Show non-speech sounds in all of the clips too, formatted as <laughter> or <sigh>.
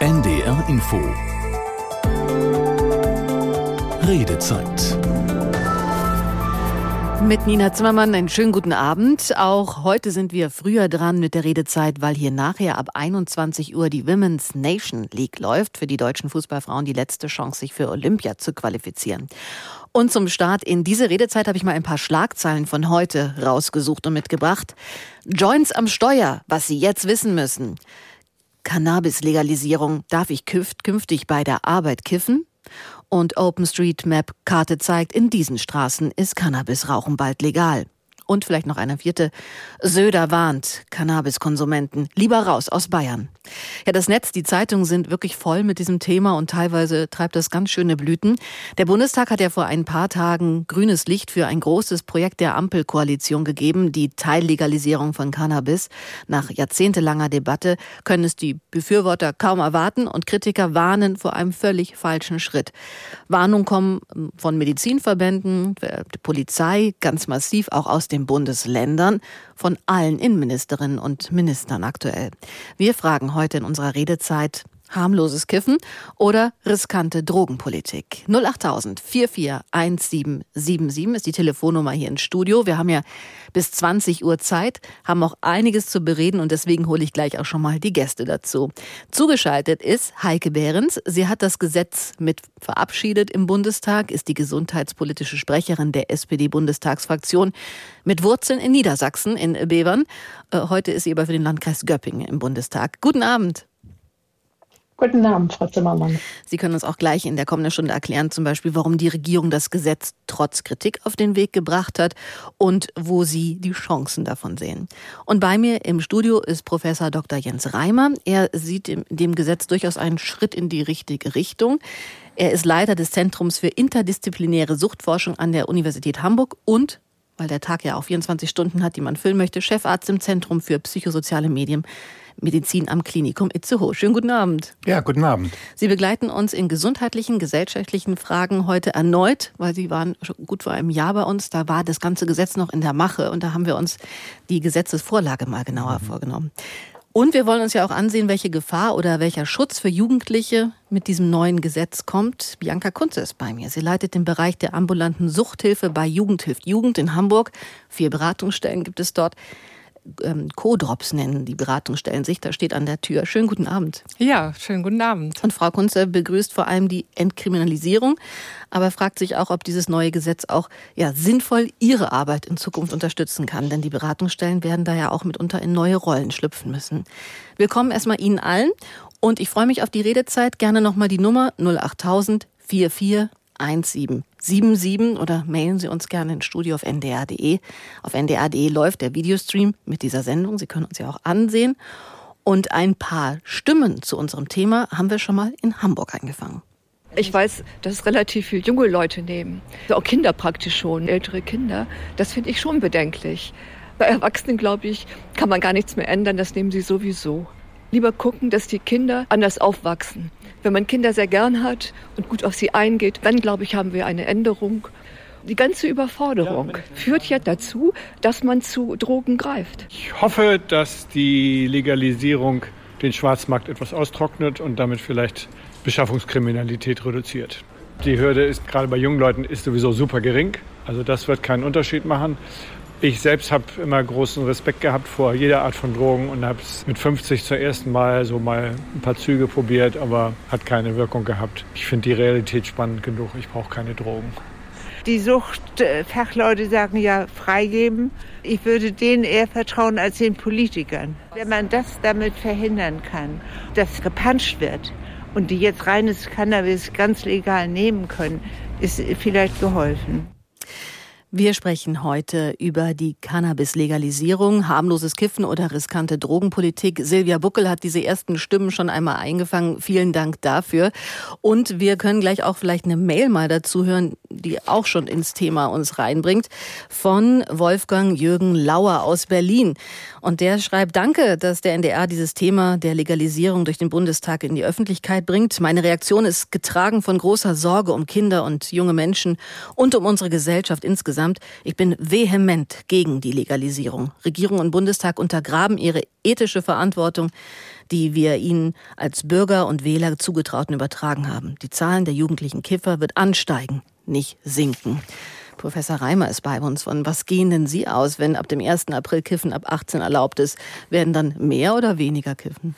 NDR Info Redezeit mit Nina Zimmermann einen schönen guten Abend. Auch heute sind wir früher dran mit der Redezeit, weil hier nachher ab 21 Uhr die Women's Nation League läuft. Für die deutschen Fußballfrauen die letzte Chance, sich für Olympia zu qualifizieren. Und zum Start in diese Redezeit habe ich mal ein paar Schlagzeilen von heute rausgesucht und mitgebracht. Joints am Steuer, was Sie jetzt wissen müssen. Cannabis-Legalisierung. Darf ich künftig bei der Arbeit kiffen? Und OpenStreetMap-Karte zeigt, in diesen Straßen ist Cannabisrauchen bald legal. Und vielleicht noch eine vierte. Söder warnt Cannabiskonsumenten. Lieber raus aus Bayern. Ja, das Netz, die Zeitungen sind wirklich voll mit diesem Thema und teilweise treibt das ganz schöne Blüten. Der Bundestag hat ja vor ein paar Tagen grünes Licht für ein großes Projekt der Ampelkoalition gegeben, die Teillegalisierung von Cannabis. Nach jahrzehntelanger Debatte können es die Befürworter kaum erwarten und Kritiker warnen vor einem völlig falschen Schritt. Warnungen kommen von Medizinverbänden, der Polizei, ganz massiv auch aus den Bundesländern, von allen Innenministerinnen und Ministern aktuell. Wir fragen heute in unserer Redezeit, harmloses Kiffen oder riskante Drogenpolitik. 08000 441777 ist die Telefonnummer hier im Studio. Wir haben ja bis 20 Uhr Zeit, haben auch einiges zu bereden und deswegen hole ich gleich auch schon mal die Gäste dazu. Zugeschaltet ist Heike Behrens. Sie hat das Gesetz mit verabschiedet im Bundestag, ist die gesundheitspolitische Sprecherin der SPD-Bundestagsfraktion mit Wurzeln in Niedersachsen, in Bevern. Äh, heute ist sie aber für den Landkreis Göppingen im Bundestag. Guten Abend. Guten Abend, Frau Zimmermann. Sie können uns auch gleich in der kommenden Stunde erklären, zum Beispiel, warum die Regierung das Gesetz trotz Kritik auf den Weg gebracht hat und wo Sie die Chancen davon sehen. Und bei mir im Studio ist Professor Dr. Jens Reimer. Er sieht in dem Gesetz durchaus einen Schritt in die richtige Richtung. Er ist Leiter des Zentrums für interdisziplinäre Suchtforschung an der Universität Hamburg und weil der Tag ja auch 24 Stunden hat, die man füllen möchte, Chefarzt im Zentrum für psychosoziale Medien Medizin am Klinikum Itzehoe. Schönen guten Abend. Ja, guten Abend. Sie begleiten uns in gesundheitlichen, gesellschaftlichen Fragen heute erneut, weil Sie waren schon gut vor einem Jahr bei uns. Da war das ganze Gesetz noch in der Mache und da haben wir uns die Gesetzesvorlage mal genauer mhm. vorgenommen. Und wir wollen uns ja auch ansehen, welche Gefahr oder welcher Schutz für Jugendliche mit diesem neuen Gesetz kommt. Bianca Kunze ist bei mir. Sie leitet den Bereich der ambulanten Suchthilfe bei Jugendhilft Jugend in Hamburg. Vier Beratungsstellen gibt es dort ähm, Co-Drops nennen, die Beratungsstellen sich. Da steht an der Tür. Schönen guten Abend. Ja, schönen guten Abend. Und Frau Kunze begrüßt vor allem die Entkriminalisierung, aber fragt sich auch, ob dieses neue Gesetz auch ja, sinnvoll Ihre Arbeit in Zukunft unterstützen kann. Denn die Beratungsstellen werden da ja auch mitunter in neue Rollen schlüpfen müssen. Willkommen erstmal Ihnen allen. Und ich freue mich auf die Redezeit. Gerne nochmal die Nummer 08000 44 1777 oder mailen Sie uns gerne ins Studio auf ndr.de. Auf ndr.de läuft der Videostream mit dieser Sendung. Sie können uns ja auch ansehen. Und ein paar Stimmen zu unserem Thema haben wir schon mal in Hamburg eingefangen. Ich weiß, dass relativ viele junge Leute nehmen. Auch Kinder praktisch schon, ältere Kinder. Das finde ich schon bedenklich. Bei Erwachsenen, glaube ich, kann man gar nichts mehr ändern. Das nehmen sie sowieso. Lieber gucken, dass die Kinder anders aufwachsen. Wenn man Kinder sehr gern hat und gut auf sie eingeht, dann glaube ich, haben wir eine Änderung. Die ganze Überforderung führt ja dazu, dass man zu Drogen greift. Ich hoffe, dass die Legalisierung den Schwarzmarkt etwas austrocknet und damit vielleicht Beschaffungskriminalität reduziert. Die Hürde ist gerade bei jungen Leuten ist sowieso super gering. Also das wird keinen Unterschied machen. Ich selbst habe immer großen Respekt gehabt vor jeder Art von Drogen und habe es mit 50 zum ersten Mal so mal ein paar Züge probiert, aber hat keine Wirkung gehabt. Ich finde die Realität spannend genug. Ich brauche keine Drogen. Die Suchtfachleute sagen ja freigeben. Ich würde denen eher vertrauen als den Politikern. Wenn man das damit verhindern kann, dass gepanscht wird und die jetzt reines Cannabis ganz legal nehmen können, ist vielleicht geholfen. Wir sprechen heute über die Cannabis-Legalisierung, harmloses Kiffen oder riskante Drogenpolitik. Silvia Buckel hat diese ersten Stimmen schon einmal eingefangen. Vielen Dank dafür. Und wir können gleich auch vielleicht eine Mail mal dazu hören, die auch schon ins Thema uns reinbringt, von Wolfgang Jürgen Lauer aus Berlin. Und der schreibt, danke, dass der NDR dieses Thema der Legalisierung durch den Bundestag in die Öffentlichkeit bringt. Meine Reaktion ist getragen von großer Sorge um Kinder und junge Menschen und um unsere Gesellschaft insgesamt. Ich bin vehement gegen die Legalisierung. Regierung und Bundestag untergraben ihre ethische Verantwortung die wir ihnen als Bürger und Wähler zugetrauten übertragen haben. Die Zahlen der jugendlichen Kiffer wird ansteigen, nicht sinken. Professor Reimer ist bei uns. Von was gehen denn Sie aus, wenn ab dem 1. April Kiffen ab 18 erlaubt ist? Werden dann mehr oder weniger kiffen?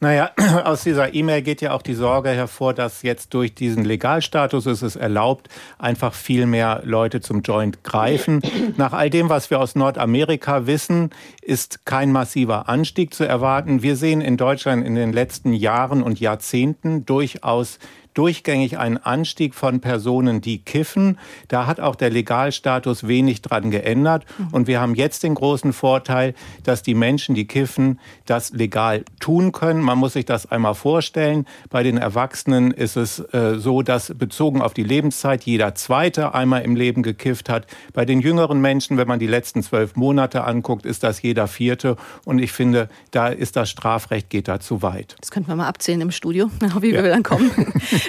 Naja, <clears throat> aus dieser E-Mail geht ja auch die Sorge hervor, dass jetzt durch diesen Legalstatus ist es erlaubt, einfach viel mehr Leute zum Joint greifen. Nach all dem, was wir aus Nordamerika wissen, ist kein massiver Anstieg zu erwarten. Wir sehen in Deutschland in den letzten Jahren und Jahrzehnten durchaus durchgängig einen Anstieg von Personen, die kiffen. Da hat auch der Legalstatus wenig dran geändert. Und wir haben jetzt den großen Vorteil, dass die Menschen, die kiffen, das legal tun können. Man muss sich das einmal vorstellen. Bei den Erwachsenen ist es äh, so, dass bezogen auf die Lebenszeit jeder Zweite einmal im Leben gekifft hat. Bei den jüngeren Menschen, wenn man die letzten zwölf Monate anguckt, ist das jeder Vierte. Und ich finde, da ist das Strafrecht geht da zu weit. Das könnten wir mal abzählen im Studio, <laughs> wie ja. wir dann kommen.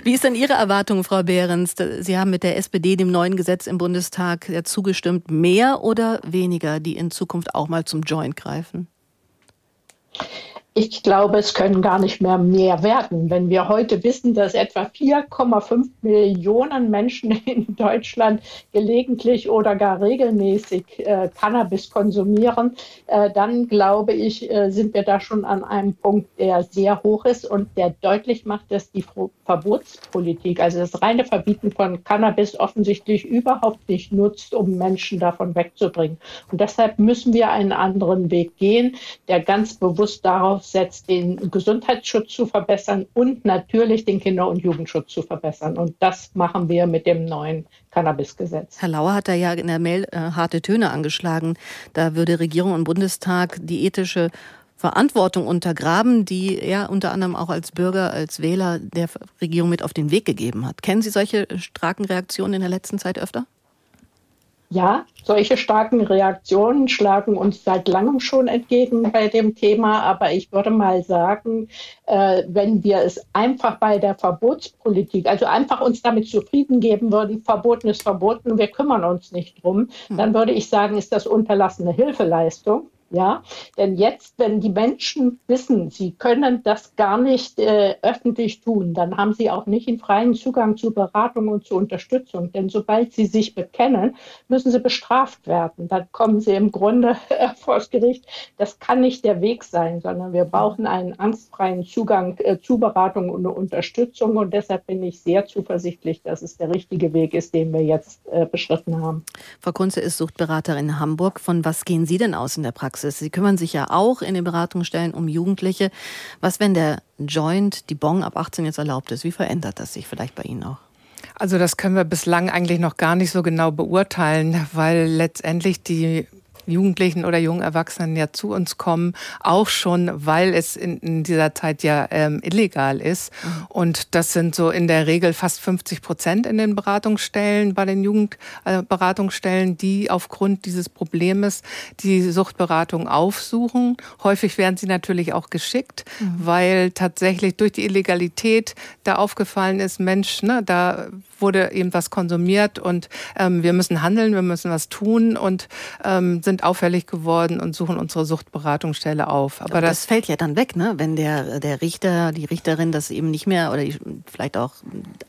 Wie ist denn Ihre Erwartung, Frau Behrens? Sie haben mit der SPD dem neuen Gesetz im Bundestag zugestimmt. Mehr oder weniger, die in Zukunft auch mal zum Joint greifen? Ich glaube, es können gar nicht mehr mehr werden. Wenn wir heute wissen, dass etwa 4,5 Millionen Menschen <laughs> in Deutschland gelegentlich oder gar regelmäßig äh, Cannabis konsumieren, äh, dann glaube ich, äh, sind wir da schon an einem Punkt, der sehr hoch ist und der deutlich macht, dass die Verbotspolitik, also das reine Verbieten von Cannabis offensichtlich überhaupt nicht nutzt, um Menschen davon wegzubringen. Und deshalb müssen wir einen anderen Weg gehen, der ganz bewusst darauf setzt, den Gesundheitsschutz zu verbessern und natürlich den Kinder- und Jugendschutz zu verbessern. Und das machen wir mit dem neuen Cannabisgesetz. Herr Lauer hat da ja in der Mail äh, harte Töne angeschlagen. Da würde Regierung und Bundestag die ethische Verantwortung untergraben, die er unter anderem auch als Bürger, als Wähler der Regierung mit auf den Weg gegeben hat. Kennen Sie solche starken Reaktionen in der letzten Zeit öfter? Ja, solche starken Reaktionen schlagen uns seit langem schon entgegen bei dem Thema. Aber ich würde mal sagen, äh, wenn wir es einfach bei der Verbotspolitik, also einfach uns damit zufrieden geben würden, verboten ist verboten, wir kümmern uns nicht drum, hm. dann würde ich sagen, ist das unterlassene Hilfeleistung. Ja, denn jetzt, wenn die Menschen wissen, sie können das gar nicht äh, öffentlich tun, dann haben sie auch nicht einen freien Zugang zu Beratung und zu Unterstützung. Denn sobald sie sich bekennen, müssen sie bestraft werden. Dann kommen sie im Grunde äh, <laughs> vor das Gericht. Das kann nicht der Weg sein, sondern wir brauchen einen angstfreien Zugang äh, zu Beratung und Unterstützung. Und deshalb bin ich sehr zuversichtlich, dass es der richtige Weg ist, den wir jetzt äh, beschritten haben. Frau Kunze ist Suchtberaterin in Hamburg. Von was gehen Sie denn aus in der Praxis? Praxis. Sie kümmern sich ja auch in den Beratungsstellen um Jugendliche. Was, wenn der Joint, die Bong ab 18 jetzt erlaubt ist? Wie verändert das sich vielleicht bei Ihnen auch? Also das können wir bislang eigentlich noch gar nicht so genau beurteilen, weil letztendlich die Jugendlichen oder jungen Erwachsenen ja zu uns kommen, auch schon, weil es in, in dieser Zeit ja ähm, illegal ist. Mhm. Und das sind so in der Regel fast 50 Prozent in den Beratungsstellen, bei den Jugendberatungsstellen, äh, die aufgrund dieses Problems die Suchtberatung aufsuchen. Häufig werden sie natürlich auch geschickt, mhm. weil tatsächlich durch die Illegalität da aufgefallen ist, Mensch, ne, da wurde eben was konsumiert und ähm, wir müssen handeln, wir müssen was tun und ähm, sind auffällig geworden und suchen unsere Suchtberatungsstelle auf. Aber, Aber das, das, fällt ja dann weg, ne? wenn der, der Richter, die Richterin das eben nicht mehr oder vielleicht auch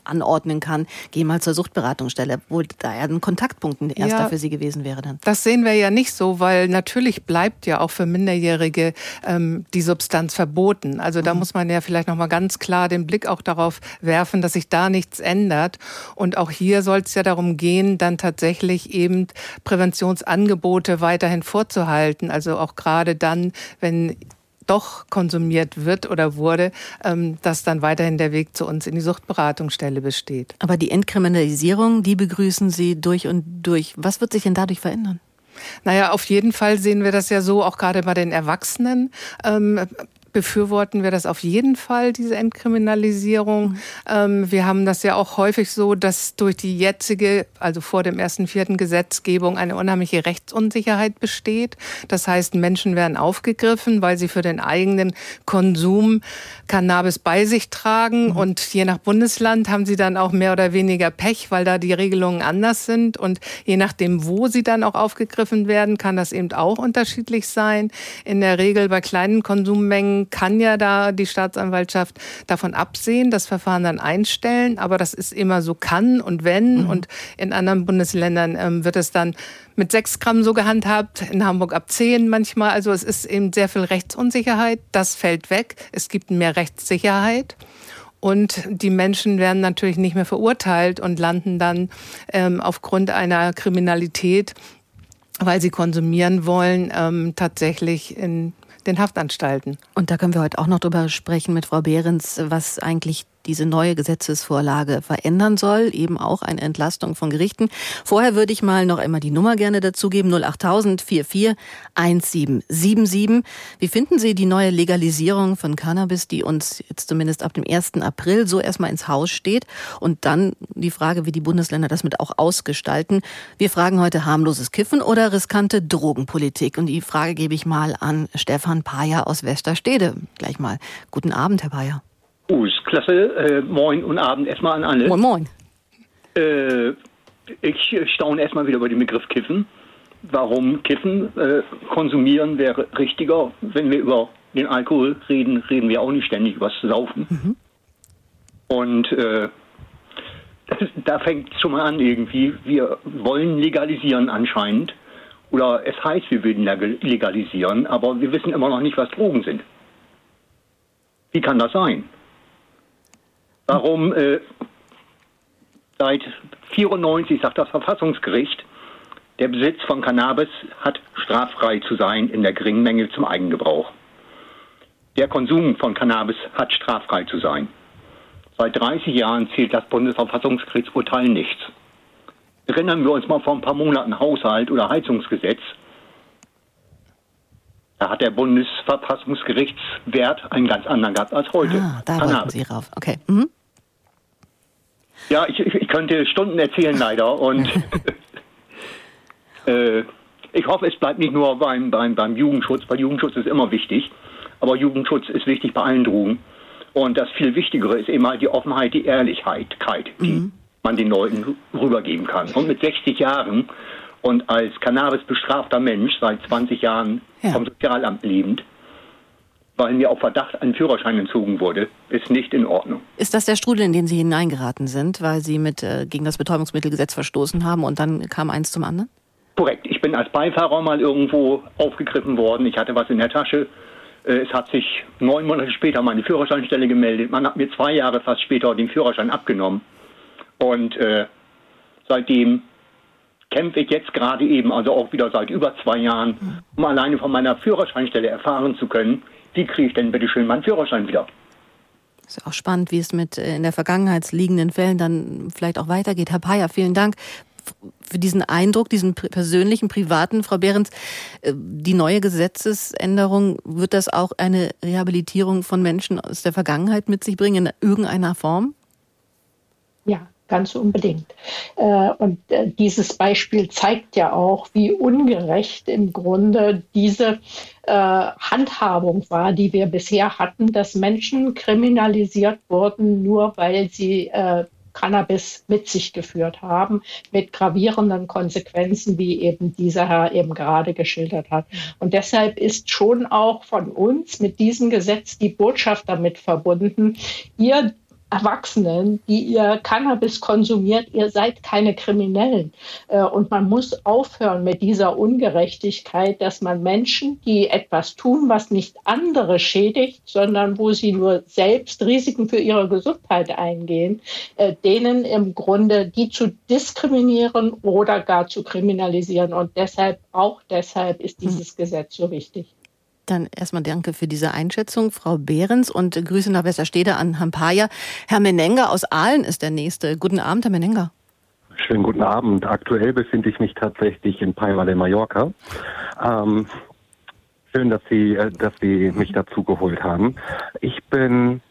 anordnen kann, geh mal zur Suchtberatungsstelle, wo da ja ein Kontaktpunkt ein erster ja, für sie gewesen wäre dann. Das sehen wir ja nicht so, weil natürlich bleibt ja auch für Minderjährige ähm, die Substanz verboten. Also da mhm. muss man ja vielleicht nochmal ganz klar den Blick auch darauf werfen, dass sich da nichts ändert. Und auch hier soll es ja darum gehen, dann tatsächlich eben Präventionsangebote weiterhin vorzuhalten. Also auch gerade dann, wenn doch konsumiert wird oder wurde, ähm, dass dann weiterhin der Weg zu uns in die Suchtberatungsstelle besteht. Aber die Entkriminalisierung, die begrüßen Sie durch und durch. Was wird sich denn dadurch verändern? Naja, auf jeden Fall sehen wir das ja so, auch gerade bei den Erwachsenen. Ähm, befürworten wir das auf jeden Fall, diese Entkriminalisierung. Ähm, wir haben das ja auch häufig so, dass durch die jetzige, also vor dem ersten vierten Gesetzgebung eine unheimliche Rechtsunsicherheit besteht. Das heißt, Menschen werden aufgegriffen, weil sie für den eigenen Konsum Cannabis bei sich tragen mhm. und je nach Bundesland haben sie dann auch mehr oder weniger Pech, weil da die Regelungen anders sind und je nachdem, wo sie dann auch aufgegriffen werden, kann das eben auch unterschiedlich sein. In der Regel bei kleinen Konsummengen kann ja da die Staatsanwaltschaft davon absehen, das Verfahren dann einstellen. Aber das ist immer so kann und wenn. Mhm. Und in anderen Bundesländern ähm, wird es dann mit sechs Gramm so gehandhabt, in Hamburg ab zehn manchmal. Also es ist eben sehr viel Rechtsunsicherheit. Das fällt weg. Es gibt mehr Rechtssicherheit. Und die Menschen werden natürlich nicht mehr verurteilt und landen dann ähm, aufgrund einer Kriminalität, weil sie konsumieren wollen, ähm, tatsächlich in den Haftanstalten. Und da können wir heute auch noch drüber sprechen mit Frau Behrens, was eigentlich diese neue Gesetzesvorlage verändern soll, eben auch eine Entlastung von Gerichten. Vorher würde ich mal noch einmal die Nummer gerne dazugeben, 08000 44 1777. Wie finden Sie die neue Legalisierung von Cannabis, die uns jetzt zumindest ab dem 1. April so erstmal ins Haus steht? Und dann die Frage, wie die Bundesländer das mit auch ausgestalten. Wir fragen heute harmloses Kiffen oder riskante Drogenpolitik? Und die Frage gebe ich mal an Stefan Payer aus Westerstede. Gleich mal. Guten Abend, Herr Payer. Klasse. Äh, moin und Abend erstmal an alle. Moin, moin. Äh, ich staune erstmal wieder über den Begriff Kiffen. Warum Kiffen? Äh, konsumieren wäre richtiger. Wenn wir über den Alkohol reden, reden wir auch nicht ständig über das Saufen. Mhm. Und äh, das, <laughs> da fängt es schon mal an irgendwie. Wir wollen legalisieren anscheinend. Oder es heißt, wir würden legalisieren, aber wir wissen immer noch nicht, was Drogen sind. Wie kann das sein? Warum äh, seit 94 sagt das Verfassungsgericht, der Besitz von Cannabis hat straffrei zu sein in der geringen Menge zum Eigengebrauch. Der Konsum von Cannabis hat straffrei zu sein. Seit 30 Jahren zählt das Bundesverfassungsgerichtsurteil nichts. Erinnern wir uns mal vor ein paar Monaten Haushalt oder Heizungsgesetz. Da hat der Bundesverfassungsgerichtswert einen ganz anderen gehabt als heute. Ah, da wollten Sie rauf. Okay. Mhm. Ja, ich, ich könnte Stunden erzählen leider und <laughs> äh, ich hoffe, es bleibt nicht nur beim, beim, beim Jugendschutz, weil Jugendschutz ist immer wichtig, aber Jugendschutz ist wichtig bei allen Drogen. Und das viel Wichtigere ist immer die Offenheit, die Ehrlichkeit, die mhm. man den Leuten rübergeben kann. Und mit 60 Jahren und als Cannabis bestrafter Mensch seit 20 Jahren ja. vom Sozialamt lebend, weil mir auf Verdacht ein Führerschein entzogen wurde, ist nicht in Ordnung. Ist das der Strudel, in den Sie hineingeraten sind, weil Sie mit äh, gegen das Betäubungsmittelgesetz verstoßen haben und dann kam eins zum anderen? Korrekt. Ich bin als Beifahrer mal irgendwo aufgegriffen worden. Ich hatte was in der Tasche. Äh, es hat sich neun Monate später meine Führerscheinstelle gemeldet. Man hat mir zwei Jahre fast später den Führerschein abgenommen. Und äh, seitdem kämpfe ich jetzt gerade eben, also auch wieder seit über zwei Jahren, um alleine von meiner Führerscheinstelle erfahren zu können, wie kriege ich denn bitte schön meinen Führerschein wieder? Ist ja auch spannend, wie es mit äh, in der Vergangenheit liegenden Fällen dann vielleicht auch weitergeht. Herr Payer, vielen Dank für diesen Eindruck, diesen persönlichen, privaten. Frau Behrens, äh, die neue Gesetzesänderung, wird das auch eine Rehabilitierung von Menschen aus der Vergangenheit mit sich bringen in irgendeiner Form? Ja, ganz unbedingt. Äh, und äh, dieses Beispiel zeigt ja auch, wie ungerecht im Grunde diese äh, Handhabung war, die wir bisher hatten, dass Menschen kriminalisiert wurden, nur weil sie Cannabis mit sich geführt haben, mit gravierenden Konsequenzen, wie eben dieser Herr eben gerade geschildert hat. Und deshalb ist schon auch von uns mit diesem Gesetz die Botschaft damit verbunden, ihr Erwachsenen, die ihr Cannabis konsumiert, ihr seid keine Kriminellen. Äh, und man muss aufhören mit dieser Ungerechtigkeit, dass man Menschen, die etwas tun, was nicht andere schädigt, sondern wo sie nur selbst Risiken für ihre Gesundheit eingehen, äh, denen im Grunde die zu diskriminieren oder gar zu kriminalisieren. Und deshalb, auch deshalb ist dieses Gesetz so wichtig. Dann erstmal danke für diese Einschätzung, Frau Behrens, und Grüße nach Westerstede an Hampaya. Herr Menenga aus Aalen ist der Nächste. Guten Abend, Herr Menenga. Schönen guten Abend. Aktuell befinde ich mich tatsächlich in Palma de Mallorca. Ähm, Schön, dass Sie, äh, dass Sie mich dazu geholt haben. Ich bin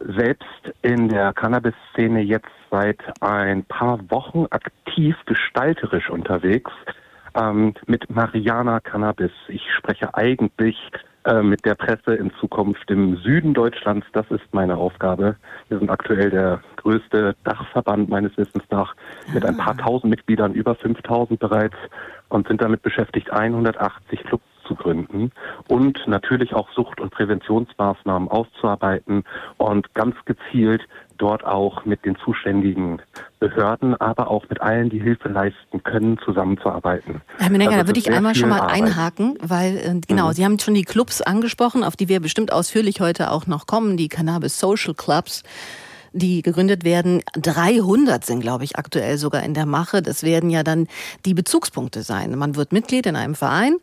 selbst in der Cannabis-Szene jetzt seit ein paar Wochen aktiv gestalterisch unterwegs ähm, mit Mariana Cannabis. Ich spreche eigentlich äh, mit der Presse in Zukunft im Süden Deutschlands. Das ist meine Aufgabe. Wir sind aktuell der größte Dachverband meines Wissens nach mit ein paar ah. tausend Mitgliedern, über 5000 bereits und sind damit beschäftigt, 180 Clubs zu gründen und natürlich auch Sucht- und Präventionsmaßnahmen auszuarbeiten und ganz gezielt dort auch mit den zuständigen Behörden, aber auch mit allen, die Hilfe leisten können, zusammenzuarbeiten. Herr Menegger, also da würde ich einmal schon mal Arbeit. einhaken, weil äh, genau, mhm. Sie haben schon die Clubs angesprochen, auf die wir bestimmt ausführlich heute auch noch kommen, die Cannabis Social Clubs die gegründet werden. 300 sind, glaube ich, aktuell sogar in der Mache. Das werden ja dann die Bezugspunkte sein. Man wird Mitglied in einem Verein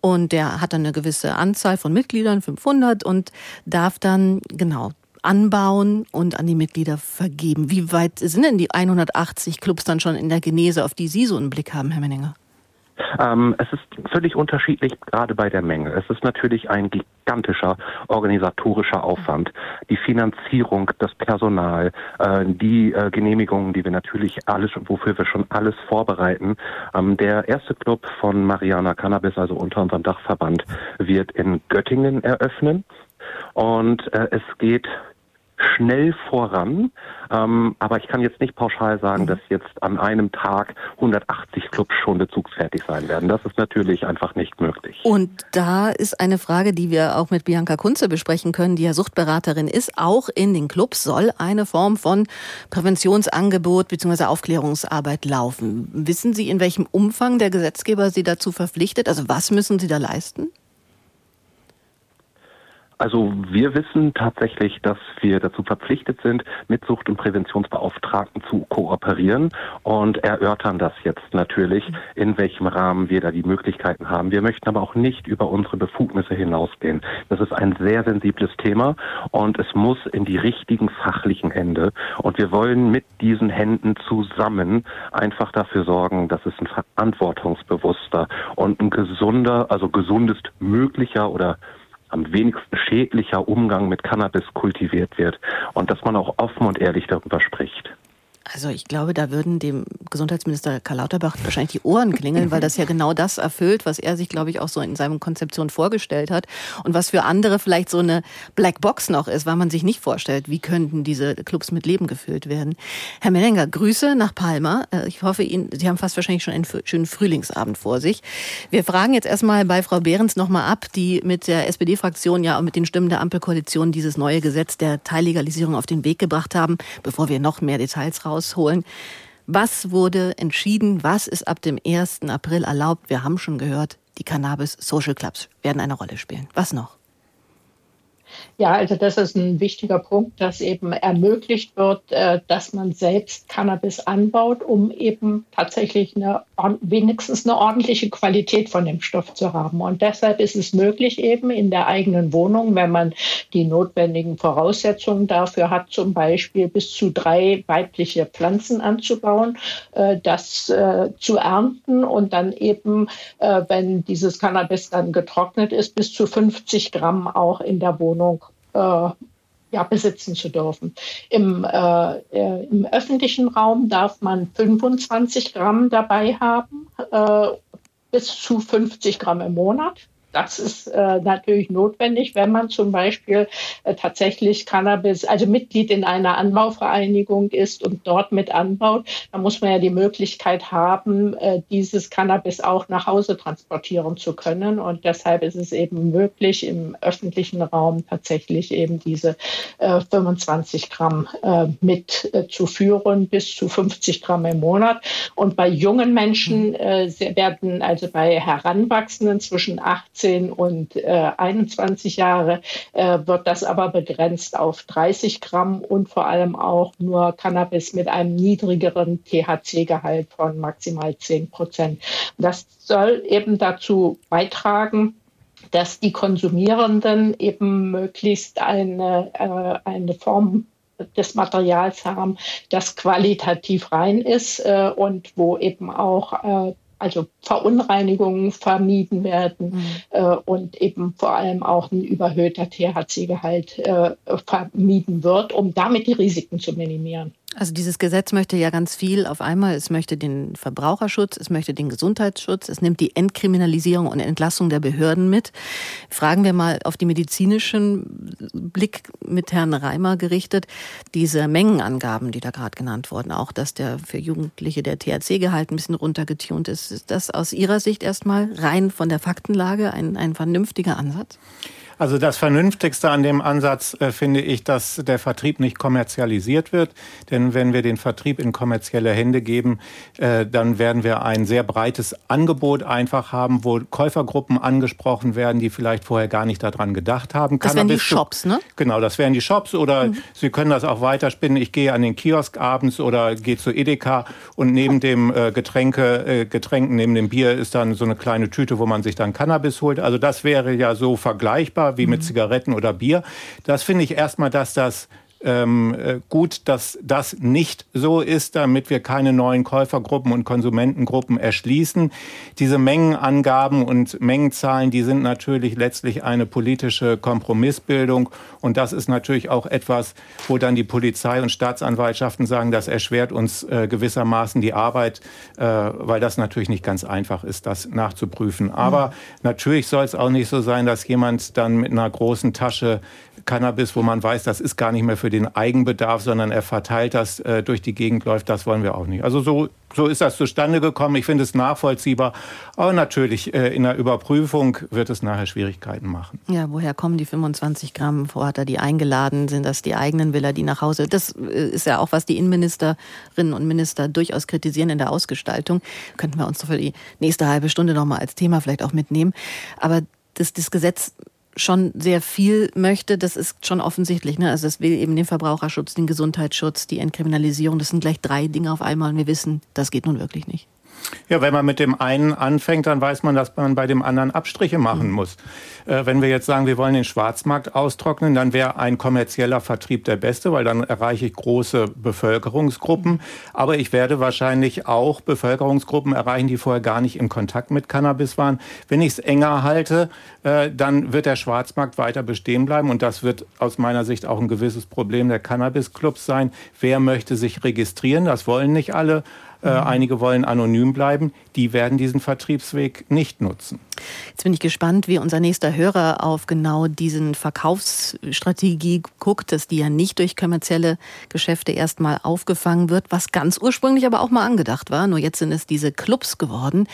und der hat dann eine gewisse Anzahl von Mitgliedern, 500, und darf dann, genau, anbauen und an die Mitglieder vergeben. Wie weit sind denn die 180 Clubs dann schon in der Genese, auf die Sie so einen Blick haben, Herr Menninger? Ähm, es ist völlig unterschiedlich, gerade bei der Menge. Es ist natürlich ein gigantischer organisatorischer Aufwand. Die Finanzierung, das Personal, äh, die äh, Genehmigungen, die wir natürlich alles, wofür wir schon alles vorbereiten. Ähm, der erste Club von Mariana Cannabis, also unter unserem Dachverband, wird in Göttingen eröffnen. Und äh, es geht schnell voran. Ähm, aber ich kann jetzt nicht pauschal sagen, dass jetzt an einem Tag 180 Clubs schon bezugsfertig sein werden. Das ist natürlich einfach nicht möglich. Und da ist eine Frage, die wir auch mit Bianca Kunze besprechen können, die ja Suchtberaterin ist. Auch in den Clubs soll eine Form von Präventionsangebot bzw. Aufklärungsarbeit laufen. Wissen Sie, in welchem Umfang der Gesetzgeber Sie dazu verpflichtet? Also was müssen Sie da leisten? Also wir wissen tatsächlich, dass wir dazu verpflichtet sind, mit Sucht- und Präventionsbeauftragten zu kooperieren und erörtern das jetzt natürlich, in welchem Rahmen wir da die Möglichkeiten haben. Wir möchten aber auch nicht über unsere Befugnisse hinausgehen. Das ist ein sehr sensibles Thema und es muss in die richtigen fachlichen Hände. Und wir wollen mit diesen Händen zusammen einfach dafür sorgen, dass es ein verantwortungsbewusster und ein gesunder, also gesundest möglicher oder am wenigsten schädlicher Umgang mit Cannabis kultiviert wird und dass man auch offen und ehrlich darüber spricht. Also ich glaube, da würden dem Gesundheitsminister Karl Lauterbach wahrscheinlich die Ohren klingeln, weil das ja genau das erfüllt, was er sich, glaube ich, auch so in seinem Konzeption vorgestellt hat und was für andere vielleicht so eine Blackbox noch ist, weil man sich nicht vorstellt, wie könnten diese Clubs mit Leben gefüllt werden. Herr Mellinger, Grüße nach Palma. Äh, ich hoffe, Ihnen, Sie haben fast wahrscheinlich schon einen schönen Frühlingsabend vor sich. Wir fragen jetzt erstmal bei Frau Behrens nochmal ab, die mit der SPD-Fraktion ja und mit den Stimmen der Ampelkoalition dieses neue Gesetz der Teillegalisierung auf den Weg gebracht haben, bevor wir noch mehr Details raus rausholen. Was wurde entschieden? Was ist ab dem 1. April erlaubt? Wir haben schon gehört, die Cannabis Social Clubs werden eine Rolle spielen. Was noch? Ja, also das ist ein wichtiger Punkt, dass eben ermöglicht wird, äh, dass man selbst Cannabis anbaut, um eben tatsächlich eine, wenigstens eine ordentliche Qualität von dem Stoff zu haben. Und deshalb ist es möglich, eben in der eigenen Wohnung, wenn man die notwendigen Voraussetzungen dafür hat, zum Beispiel bis zu drei weibliche Pflanzen anzubauen, äh, das äh, zu ernten und dann eben, wenn dieses Cannabis dann getrocknet ist, bis zu 50 Gramm auch in der Wohnung ja, besitzen zu dürfen. Im, äh, äh, Im öffentlichen Raum darf man 25 Gramm dabei haben, äh, bis zu 50 Gramm im Monat. Das ist äh, natürlich notwendig, wenn man zum Beispiel äh, tatsächlich Cannabis, also Mitglied in einer Anbauvereinigung ist und dort mit anbaut. Da muss man ja die Möglichkeit haben, äh, dieses Cannabis auch nach Hause transportieren zu können. Und deshalb ist es eben möglich, im öffentlichen Raum tatsächlich eben diese äh, 25 Gramm äh, mit äh, zu führen, bis zu 50 Gramm im Monat. Und bei jungen Menschen äh, werden also bei Heranwachsenden zwischen 18 18 und äh, 21 Jahre äh, wird das aber begrenzt auf 30 Gramm und vor allem auch nur Cannabis mit einem niedrigeren THC-Gehalt von maximal 10 Prozent. Das soll eben dazu beitragen, dass die Konsumierenden eben möglichst eine, äh, eine Form des Materials haben, das qualitativ rein ist äh, und wo eben auch äh, also Verunreinigungen vermieden werden mhm. äh, und eben vor allem auch ein überhöhter THC-Gehalt äh, vermieden wird, um damit die Risiken zu minimieren. Also dieses Gesetz möchte ja ganz viel auf einmal. Es möchte den Verbraucherschutz, es möchte den Gesundheitsschutz, es nimmt die Entkriminalisierung und Entlassung der Behörden mit. Fragen wir mal auf die medizinischen Blick mit Herrn Reimer gerichtet. Diese Mengenangaben, die da gerade genannt wurden, auch dass der für Jugendliche der THC-Gehalt ein bisschen runtergetunt ist, ist das aus Ihrer Sicht erstmal rein von der Faktenlage ein, ein vernünftiger Ansatz? Also das Vernünftigste an dem Ansatz äh, finde ich, dass der Vertrieb nicht kommerzialisiert wird. Denn wenn wir den Vertrieb in kommerzielle Hände geben, äh, dann werden wir ein sehr breites Angebot einfach haben, wo Käufergruppen angesprochen werden, die vielleicht vorher gar nicht daran gedacht haben. Das wären die Shops, ne? Genau, das wären die Shops. Oder mhm. Sie können das auch weiterspinnen. Ich gehe an den Kiosk abends oder gehe zu Edeka und neben dem äh, Getränke, äh, Getränken, neben dem Bier ist dann so eine kleine Tüte, wo man sich dann Cannabis holt. Also das wäre ja so vergleichbar wie mit mhm. Zigaretten oder Bier. Das finde ich erstmal, dass das ähm, äh, gut, dass das nicht so ist, damit wir keine neuen Käufergruppen und Konsumentengruppen erschließen. Diese Mengenangaben und Mengenzahlen, die sind natürlich letztlich eine politische Kompromissbildung. Und das ist natürlich auch etwas, wo dann die Polizei und Staatsanwaltschaften sagen, das erschwert uns äh, gewissermaßen die Arbeit, äh, weil das natürlich nicht ganz einfach ist, das nachzuprüfen. Aber mhm. natürlich soll es auch nicht so sein, dass jemand dann mit einer großen Tasche Cannabis, wo man weiß, das ist gar nicht mehr für den Eigenbedarf, sondern er verteilt das äh, durch die Gegend läuft, das wollen wir auch nicht. Also so, so ist das zustande gekommen. Ich finde es nachvollziehbar. Aber natürlich, äh, in der Überprüfung wird es nachher Schwierigkeiten machen. Ja, woher kommen die 25 Gramm? Wo hat er die eingeladen? Sind das die eigenen? Will er die nach Hause? Das äh, ist ja auch, was die Innenministerinnen und Minister durchaus kritisieren in der Ausgestaltung. Könnten wir uns für die nächste halbe Stunde noch mal als Thema vielleicht auch mitnehmen. Aber das, das Gesetz schon sehr viel möchte, das ist schon offensichtlich. Ne? Also es will eben den Verbraucherschutz, den Gesundheitsschutz, die Entkriminalisierung. Das sind gleich drei Dinge auf einmal und wir wissen, das geht nun wirklich nicht. Ja, wenn man mit dem einen anfängt, dann weiß man, dass man bei dem anderen Abstriche machen mhm. muss. Äh, wenn wir jetzt sagen, wir wollen den Schwarzmarkt austrocknen, dann wäre ein kommerzieller Vertrieb der beste, weil dann erreiche ich große Bevölkerungsgruppen. Aber ich werde wahrscheinlich auch Bevölkerungsgruppen erreichen, die vorher gar nicht in Kontakt mit Cannabis waren. Wenn ich es enger halte, äh, dann wird der Schwarzmarkt weiter bestehen bleiben. Und das wird aus meiner Sicht auch ein gewisses Problem der Cannabis-Clubs sein. Wer möchte sich registrieren? Das wollen nicht alle. Äh. Einige wollen anonym bleiben. Die werden diesen Vertriebsweg nicht nutzen. Jetzt bin ich gespannt, wie unser nächster Hörer auf genau diesen Verkaufsstrategie guckt, dass die ja nicht durch kommerzielle Geschäfte erstmal aufgefangen wird, was ganz ursprünglich aber auch mal angedacht war. Nur jetzt sind es diese Clubs geworden,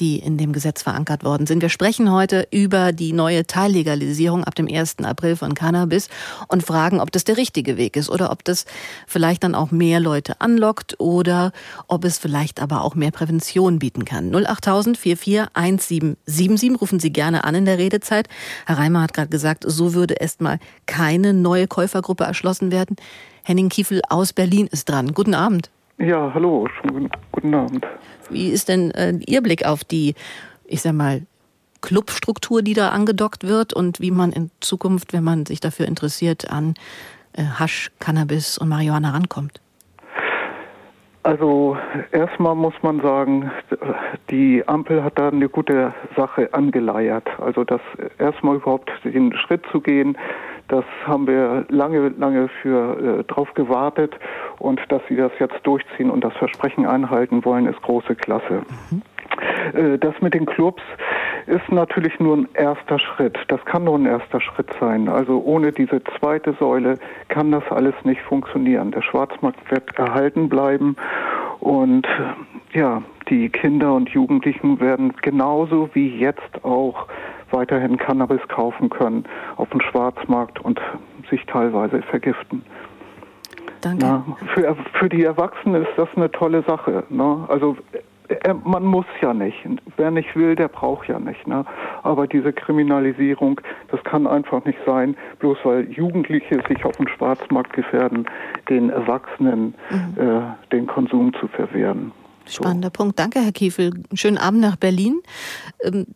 die in dem Gesetz verankert worden sind. Wir sprechen heute über die neue Teillegalisierung ab dem 1. April von Cannabis und fragen, ob das der richtige Weg ist oder ob das vielleicht dann auch mehr Leute anlockt oder ob es vielleicht aber auch mehr Prävention bieten kann. 08000 44 177 rufen Sie gerne an in der Redezeit. Herr Reimer hat gerade gesagt, so würde erstmal keine neue Käufergruppe erschlossen werden. Henning Kiefel aus Berlin ist dran. Guten Abend. Ja, hallo, schon guten Abend. Wie ist denn äh, Ihr Blick auf die, ich sag mal, Clubstruktur, die da angedockt wird und wie man in Zukunft, wenn man sich dafür interessiert, an äh, Hasch, Cannabis und Marihuana rankommt? Also erstmal muss man sagen, die Ampel hat da eine gute Sache angeleiert. Also das erstmal überhaupt den Schritt zu gehen, das haben wir lange, lange für äh, drauf gewartet und dass sie das jetzt durchziehen und das Versprechen einhalten wollen, ist große Klasse. Mhm. Äh, das mit den Clubs ist natürlich nur ein erster Schritt. Das kann nur ein erster Schritt sein. Also ohne diese zweite Säule kann das alles nicht funktionieren. Der Schwarzmarkt wird erhalten bleiben und ja, die Kinder und Jugendlichen werden genauso wie jetzt auch weiterhin Cannabis kaufen können auf dem Schwarzmarkt und sich teilweise vergiften. Danke. Na, für, für die Erwachsenen ist das eine tolle Sache. Ne? Also man muss ja nicht. Wer nicht will, der braucht ja nicht. Ne? Aber diese Kriminalisierung, das kann einfach nicht sein, bloß weil Jugendliche sich auf dem Schwarzmarkt gefährden, den Erwachsenen mhm. äh, den Konsum zu verwehren. Spannender so. Punkt. Danke, Herr Kiefel. Schönen Abend nach Berlin. Ähm,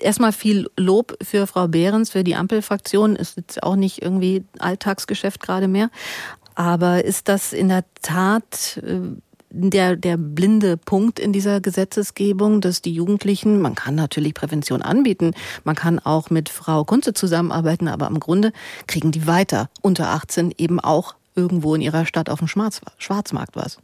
erstmal viel Lob für Frau Behrens, für die Ampelfraktion. Ist jetzt auch nicht irgendwie Alltagsgeschäft gerade mehr. Aber ist das in der Tat äh, der, der blinde Punkt in dieser Gesetzesgebung, dass die Jugendlichen, man kann natürlich Prävention anbieten, man kann auch mit Frau Kunze zusammenarbeiten, aber im Grunde kriegen die weiter unter 18 eben auch irgendwo in ihrer Stadt auf dem Schwarzmarkt was.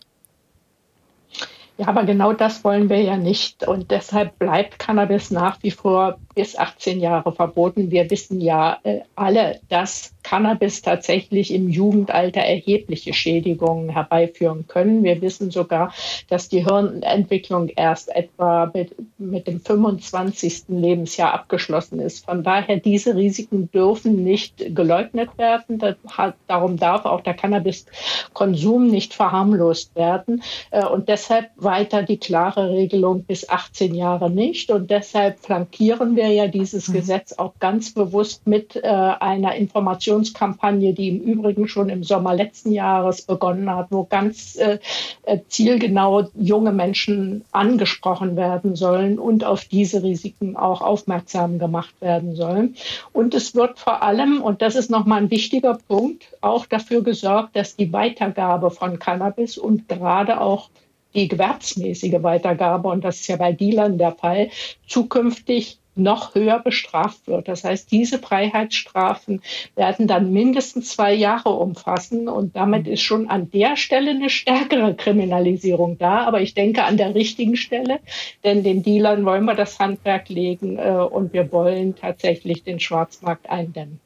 Ja, aber genau das wollen wir ja nicht. Und deshalb bleibt Cannabis nach wie vor bis 18 Jahre verboten. Wir wissen ja äh, alle, dass Cannabis tatsächlich im Jugendalter erhebliche Schädigungen herbeiführen können. Wir wissen sogar, dass die Hirnentwicklung erst etwa mit, mit dem 25. Lebensjahr abgeschlossen ist. Von daher, diese Risiken dürfen nicht geleugnet werden. Hat, darum darf auch der Cannabiskonsum nicht verharmlost werden. Äh, und deshalb weiter die klare Regelung bis 18 Jahre nicht. Und deshalb flankieren wir ja dieses mhm. Gesetz auch ganz bewusst mit äh, einer Informationskampagne, die im Übrigen schon im Sommer letzten Jahres begonnen hat, wo ganz äh, äh zielgenau junge Menschen angesprochen werden sollen und auf diese Risiken auch aufmerksam gemacht werden sollen. Und es wird vor allem, und das ist nochmal ein wichtiger Punkt, auch dafür gesorgt, dass die Weitergabe von Cannabis und gerade auch die gewerbsmäßige Weitergabe, und das ist ja bei Dealern der Fall, zukünftig noch höher bestraft wird. Das heißt, diese Freiheitsstrafen werden dann mindestens zwei Jahre umfassen und damit ist schon an der Stelle eine stärkere Kriminalisierung da. Aber ich denke an der richtigen Stelle, denn den Dealern wollen wir das Handwerk legen äh, und wir wollen tatsächlich den Schwarzmarkt eindämmen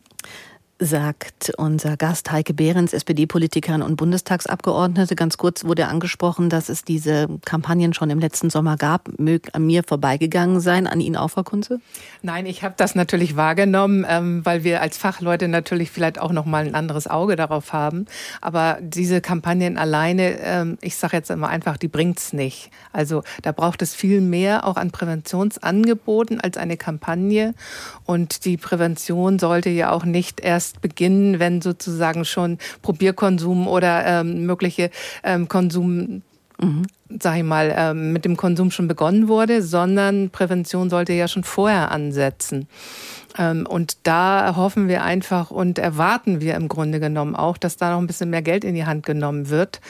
sagt unser Gast Heike Behrens, SPD-Politikerin und Bundestagsabgeordnete. Ganz kurz wurde angesprochen, dass es diese Kampagnen schon im letzten Sommer gab. Mög an mir vorbeigegangen sein, an Ihnen auch, Frau Kunze? Nein, ich habe das natürlich wahrgenommen, ähm, weil wir als Fachleute natürlich vielleicht auch noch mal ein anderes Auge darauf haben. Aber diese Kampagnen alleine, ähm, ich sage jetzt immer einfach, die bringt's nicht. Also da braucht es viel mehr auch an Präventionsangeboten als eine Kampagne. Und die Prävention sollte ja auch nicht erst erst beginnen, wenn sozusagen schon Probierkonsum oder ähm, mögliche ähm, Konsum Mhm. sag ich mal, ähm, mit dem Konsum schon begonnen wurde, sondern Prävention sollte ja schon vorher ansetzen. Ähm, und da hoffen wir einfach und erwarten wir im Grunde genommen auch, dass da noch ein bisschen mehr Geld in die Hand genommen wird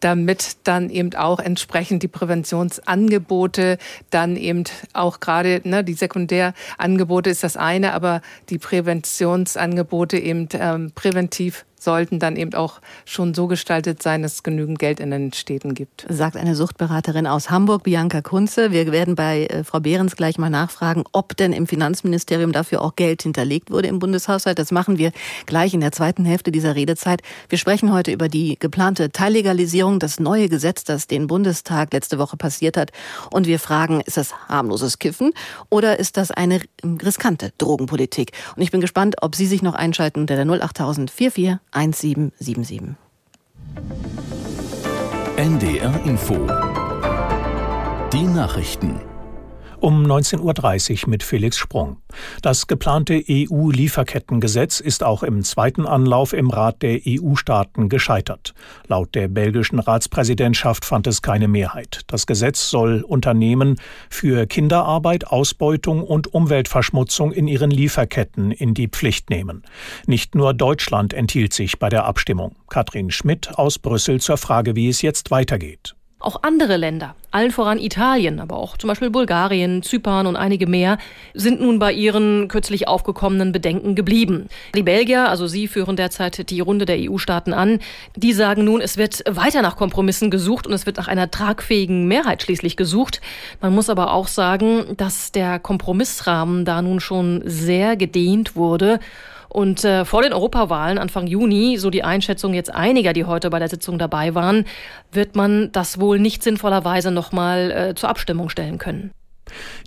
damit dann eben auch entsprechend die Präventionsangebote dann eben auch gerade ne, die Sekundärangebote ist das eine, aber die Präventionsangebote eben ähm, präventiv sollten dann eben auch schon so gestaltet sein, dass es genügend Geld in den Städten gibt. Sagt eine Suchtberaterin aus Hamburg, Bianca Kunze. Wir werden bei äh, Frau Behrens gleich mal nachfragen, ob denn im Finanzministerium dafür auch Geld hinterlegt wurde im Bundeshaushalt. Das machen wir gleich in der zweiten Hälfte dieser Redezeit. Wir sprechen heute über die geplante Teillegalisierung, das neue Gesetz, das den Bundestag letzte Woche passiert hat. Und wir fragen, ist das harmloses Kiffen oder ist das eine riskante Drogenpolitik? Und ich bin gespannt, ob Sie sich noch einschalten unter der 08000 44 1777. NDR Info. Die Nachrichten um 19.30 Uhr mit Felix Sprung. Das geplante EU-Lieferkettengesetz ist auch im zweiten Anlauf im Rat der EU-Staaten gescheitert. Laut der belgischen Ratspräsidentschaft fand es keine Mehrheit. Das Gesetz soll Unternehmen für Kinderarbeit, Ausbeutung und Umweltverschmutzung in ihren Lieferketten in die Pflicht nehmen. Nicht nur Deutschland enthielt sich bei der Abstimmung. Katrin Schmidt aus Brüssel zur Frage, wie es jetzt weitergeht. Auch andere Länder, allen voran Italien, aber auch zum Beispiel Bulgarien, Zypern und einige mehr, sind nun bei ihren kürzlich aufgekommenen Bedenken geblieben. Die Belgier, also sie führen derzeit die Runde der EU-Staaten an, die sagen nun, es wird weiter nach Kompromissen gesucht und es wird nach einer tragfähigen Mehrheit schließlich gesucht. Man muss aber auch sagen, dass der Kompromissrahmen da nun schon sehr gedehnt wurde und äh, vor den Europawahlen Anfang Juni, so die Einschätzung jetzt einiger, die heute bei der Sitzung dabei waren, wird man das wohl nicht sinnvollerweise nochmal äh, zur Abstimmung stellen können.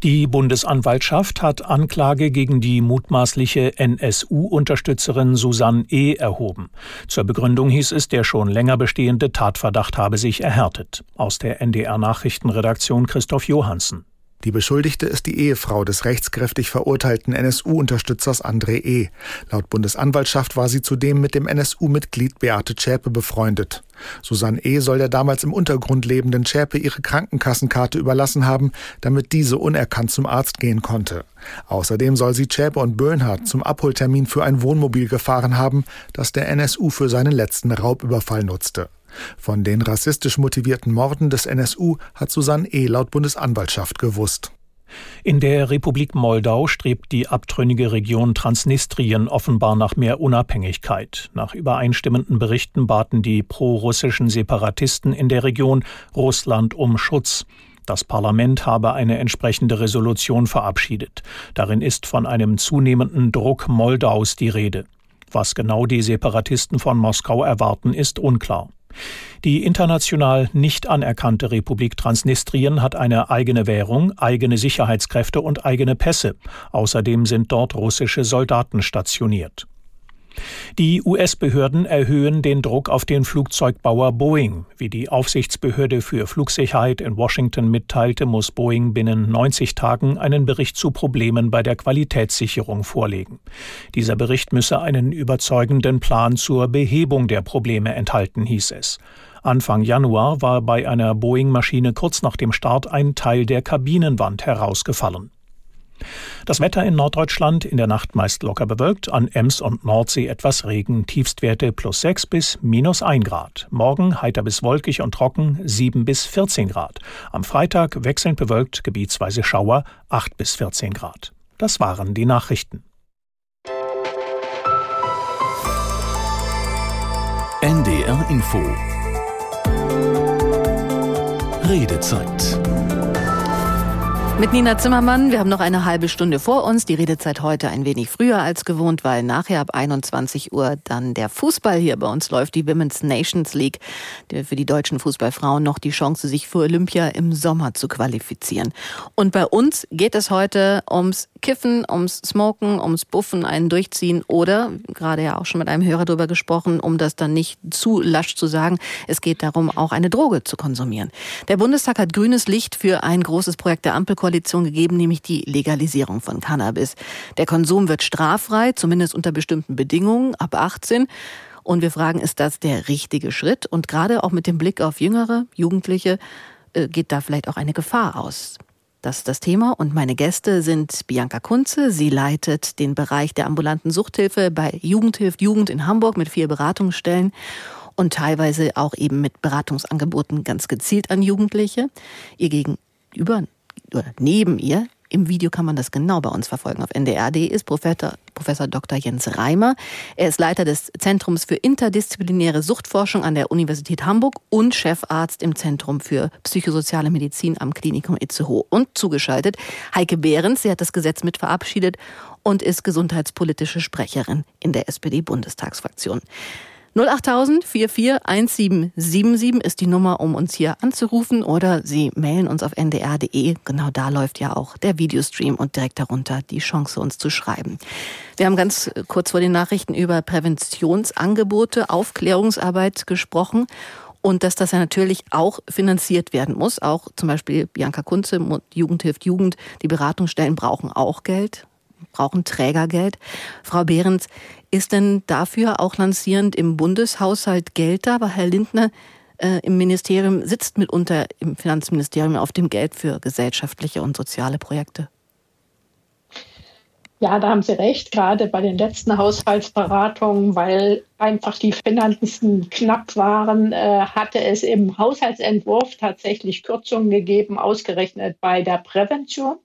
Die Bundesanwaltschaft hat Anklage gegen die mutmaßliche NSU-Unterstützerin Susanne E. erhoben. Zur Begründung hieß es, der schon länger bestehende Tatverdacht habe sich erhärtet. Aus der NDR-Nachrichtenredaktion Christoph Johansen. Die Beschuldigte ist die Ehefrau des rechtskräftig verurteilten NSU-Unterstützers André E. Laut Bundesanwaltschaft war sie zudem mit dem NSU-Mitglied Beate Zschäpe befreundet. Susanne E. soll der damals im Untergrund lebenden Zschäpe ihre Krankenkassenkarte überlassen haben, damit diese unerkannt zum Arzt gehen konnte. Außerdem soll sie Zschäpe und Böhnhardt zum Abholtermin für ein Wohnmobil gefahren haben, das der NSU für seinen letzten Raubüberfall nutzte. Von den rassistisch motivierten Morden des NSU hat Susanne E. laut Bundesanwaltschaft gewusst. In der Republik Moldau strebt die abtrünnige Region Transnistrien offenbar nach mehr Unabhängigkeit. Nach übereinstimmenden Berichten baten die prorussischen Separatisten in der Region Russland um Schutz. Das Parlament habe eine entsprechende Resolution verabschiedet. Darin ist von einem zunehmenden Druck Moldaus die Rede. Was genau die Separatisten von Moskau erwarten, ist unklar. Die international nicht anerkannte Republik Transnistrien hat eine eigene Währung, eigene Sicherheitskräfte und eigene Pässe. Außerdem sind dort russische Soldaten stationiert. Die US-Behörden erhöhen den Druck auf den Flugzeugbauer Boeing. Wie die Aufsichtsbehörde für Flugsicherheit in Washington mitteilte, muss Boeing binnen 90 Tagen einen Bericht zu Problemen bei der Qualitätssicherung vorlegen. Dieser Bericht müsse einen überzeugenden Plan zur Behebung der Probleme enthalten, hieß es. Anfang Januar war bei einer Boeing-Maschine kurz nach dem Start ein Teil der Kabinenwand herausgefallen. Das Wetter in Norddeutschland in der Nacht meist locker bewölkt, an Ems und Nordsee etwas Regen, Tiefstwerte plus 6 bis minus 1 Grad. Morgen heiter bis wolkig und trocken 7 bis 14 Grad. Am Freitag wechselnd bewölkt, gebietsweise Schauer 8 bis 14 Grad. Das waren die Nachrichten. NDR Info Redezeit mit Nina Zimmermann. Wir haben noch eine halbe Stunde vor uns. Die Redezeit heute ein wenig früher als gewohnt, weil nachher ab 21 Uhr dann der Fußball hier bei uns läuft, die Women's Nations League, der für die deutschen Fußballfrauen noch die Chance, sich für Olympia im Sommer zu qualifizieren. Und bei uns geht es heute ums Kiffen, ums Smoken, ums Buffen, einen durchziehen oder, gerade ja auch schon mit einem Hörer darüber gesprochen, um das dann nicht zu lasch zu sagen, es geht darum, auch eine Droge zu konsumieren. Der Bundestag hat grünes Licht für ein großes Projekt der Ampelkoalition Koalition gegeben, nämlich die Legalisierung von Cannabis. Der Konsum wird straffrei, zumindest unter bestimmten Bedingungen, ab 18. Und wir fragen, ist das der richtige Schritt? Und gerade auch mit dem Blick auf Jüngere, Jugendliche, äh, geht da vielleicht auch eine Gefahr aus. Das ist das Thema und meine Gäste sind Bianca Kunze. Sie leitet den Bereich der ambulanten Suchthilfe bei Jugendhilft Jugend in Hamburg mit vier Beratungsstellen und teilweise auch eben mit Beratungsangeboten ganz gezielt an Jugendliche. Ihr gegenüber oder neben ihr, im Video kann man das genau bei uns verfolgen auf ndr.de, ist Professor, Professor Dr. Jens Reimer. Er ist Leiter des Zentrums für interdisziplinäre Suchtforschung an der Universität Hamburg und Chefarzt im Zentrum für psychosoziale Medizin am Klinikum Itzehoe. Und zugeschaltet Heike Behrens, sie hat das Gesetz mit verabschiedet und ist gesundheitspolitische Sprecherin in der SPD-Bundestagsfraktion. 08000 441777 ist die Nummer, um uns hier anzurufen oder Sie mailen uns auf ndr.de. Genau da läuft ja auch der Videostream und direkt darunter die Chance, uns zu schreiben. Wir haben ganz kurz vor den Nachrichten über Präventionsangebote, Aufklärungsarbeit gesprochen und dass das ja natürlich auch finanziert werden muss. Auch zum Beispiel Bianca Kunze, Jugend hilft Jugend, die Beratungsstellen brauchen auch Geld, brauchen Trägergeld. Frau Behrens, ist denn dafür auch lancierend im Bundeshaushalt Geld da? Aber Herr Lindner äh, im Ministerium sitzt mitunter im Finanzministerium auf dem Geld für gesellschaftliche und soziale Projekte. Ja, da haben Sie recht, gerade bei den letzten Haushaltsberatungen, weil einfach die Finanzen knapp waren, äh, hatte es im Haushaltsentwurf tatsächlich Kürzungen gegeben, ausgerechnet bei der Prävention.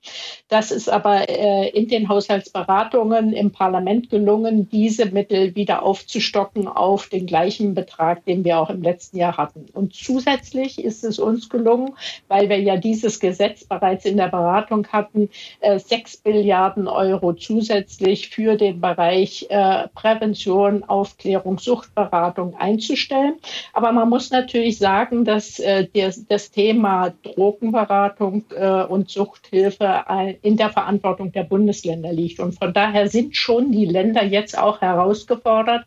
Das ist aber äh, in den Haushaltsberatungen im Parlament gelungen, diese Mittel wieder aufzustocken auf den gleichen Betrag, den wir auch im letzten Jahr hatten. Und zusätzlich ist es uns gelungen, weil wir ja dieses Gesetz bereits in der Beratung hatten, äh, sechs Milliarden Euro zusätzlich für den Bereich äh, Prävention, Aufklärung, Aufklärung, Suchtberatung einzustellen. Aber man muss natürlich sagen, dass äh, das, Thema Drogenberatung äh, und Suchthilfe in der Verantwortung der Bundesländer liegt. Und von daher sind schon die Länder jetzt auch herausgefordert,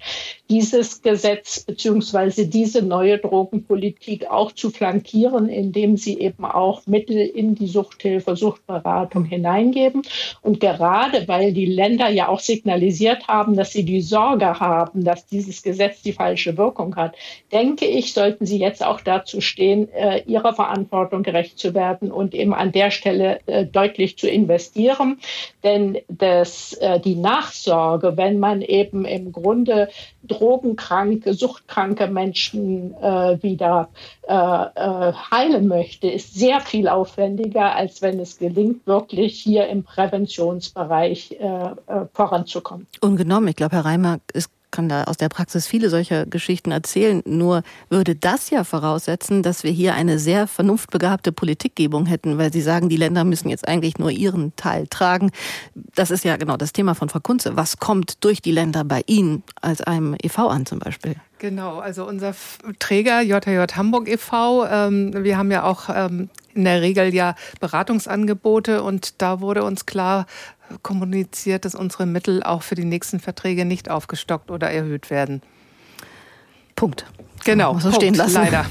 dieses Gesetz beziehungsweise diese neue Drogenpolitik auch zu flankieren, indem sie eben auch Mittel in die Suchthilfe, Suchtberatung hineingeben. Und gerade weil die Länder ja auch signalisiert haben, dass sie die Sorge haben, dass diese dieses Gesetz die falsche Wirkung hat, denke ich, sollten Sie jetzt auch dazu stehen, äh, Ihrer Verantwortung gerecht zu werden und eben an der Stelle äh, deutlich zu investieren. Denn das, äh, die Nachsorge, wenn man eben im Grunde drogenkranke, suchtkranke Menschen äh, wieder äh, äh, heilen möchte, ist sehr viel aufwendiger, als wenn es gelingt, wirklich hier im Präventionsbereich voranzukommen. Ungenommen. Ich glaube, Herr Reimer ist kann da aus der Praxis viele solcher Geschichten erzählen. Nur würde das ja voraussetzen, dass wir hier eine sehr vernunftbegabte Politikgebung hätten, weil Sie sagen, die Länder müssen jetzt eigentlich nur ihren Teil tragen. Das ist ja genau das Thema von Frau Kunze. Was kommt durch die Länder bei Ihnen als einem EV an zum Beispiel? Genau, also unser Träger JJ Hamburg e.V., ähm, wir haben ja auch ähm, in der Regel ja Beratungsangebote und da wurde uns klar kommuniziert, dass unsere Mittel auch für die nächsten Verträge nicht aufgestockt oder erhöht werden. Punkt. Genau, so stehen lassen. Leider.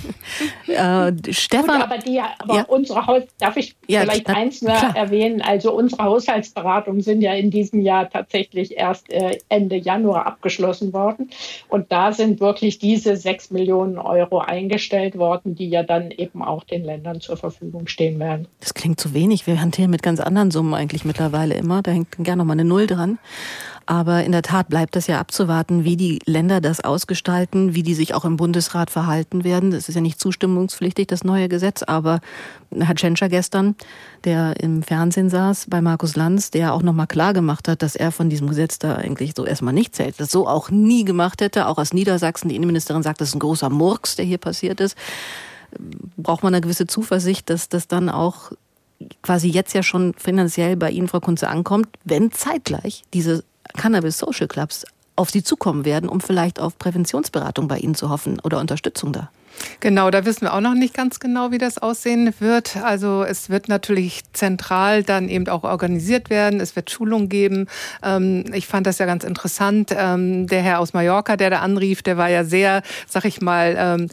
<laughs> äh, Stefan. Gut, aber die, aber ja. unsere Haus, darf ich ja, vielleicht na, eins nur klar. erwähnen? Also unsere Haushaltsberatungen sind ja in diesem Jahr tatsächlich erst äh, Ende Januar abgeschlossen worden. Und da sind wirklich diese sechs Millionen Euro eingestellt worden, die ja dann eben auch den Ländern zur Verfügung stehen werden. Das klingt zu wenig. Wir hantieren mit ganz anderen Summen eigentlich mittlerweile immer. Da hängt gerne noch mal eine Null dran. Aber in der Tat bleibt es ja abzuwarten, wie die Länder das ausgestalten, wie die sich auch im Bundesrat verhalten werden. Das ist ja nicht zustimmungspflichtig, das neue Gesetz. Aber Herr Tschentscher gestern, der im Fernsehen saß bei Markus Lanz, der auch nochmal klar gemacht hat, dass er von diesem Gesetz da eigentlich so erstmal nicht zählt. Das so auch nie gemacht hätte. Auch aus Niedersachsen, die Innenministerin sagt, das ist ein großer Murks, der hier passiert ist. Braucht man eine gewisse Zuversicht, dass das dann auch quasi jetzt ja schon finanziell bei Ihnen, Frau Kunze, ankommt, wenn zeitgleich diese Cannabis Social Clubs auf Sie zukommen werden, um vielleicht auf Präventionsberatung bei Ihnen zu hoffen oder Unterstützung da? Genau, da wissen wir auch noch nicht ganz genau, wie das aussehen wird. Also es wird natürlich zentral dann eben auch organisiert werden. Es wird Schulungen geben. Ähm, ich fand das ja ganz interessant. Ähm, der Herr aus Mallorca, der da anrief, der war ja sehr, sag ich mal, ähm,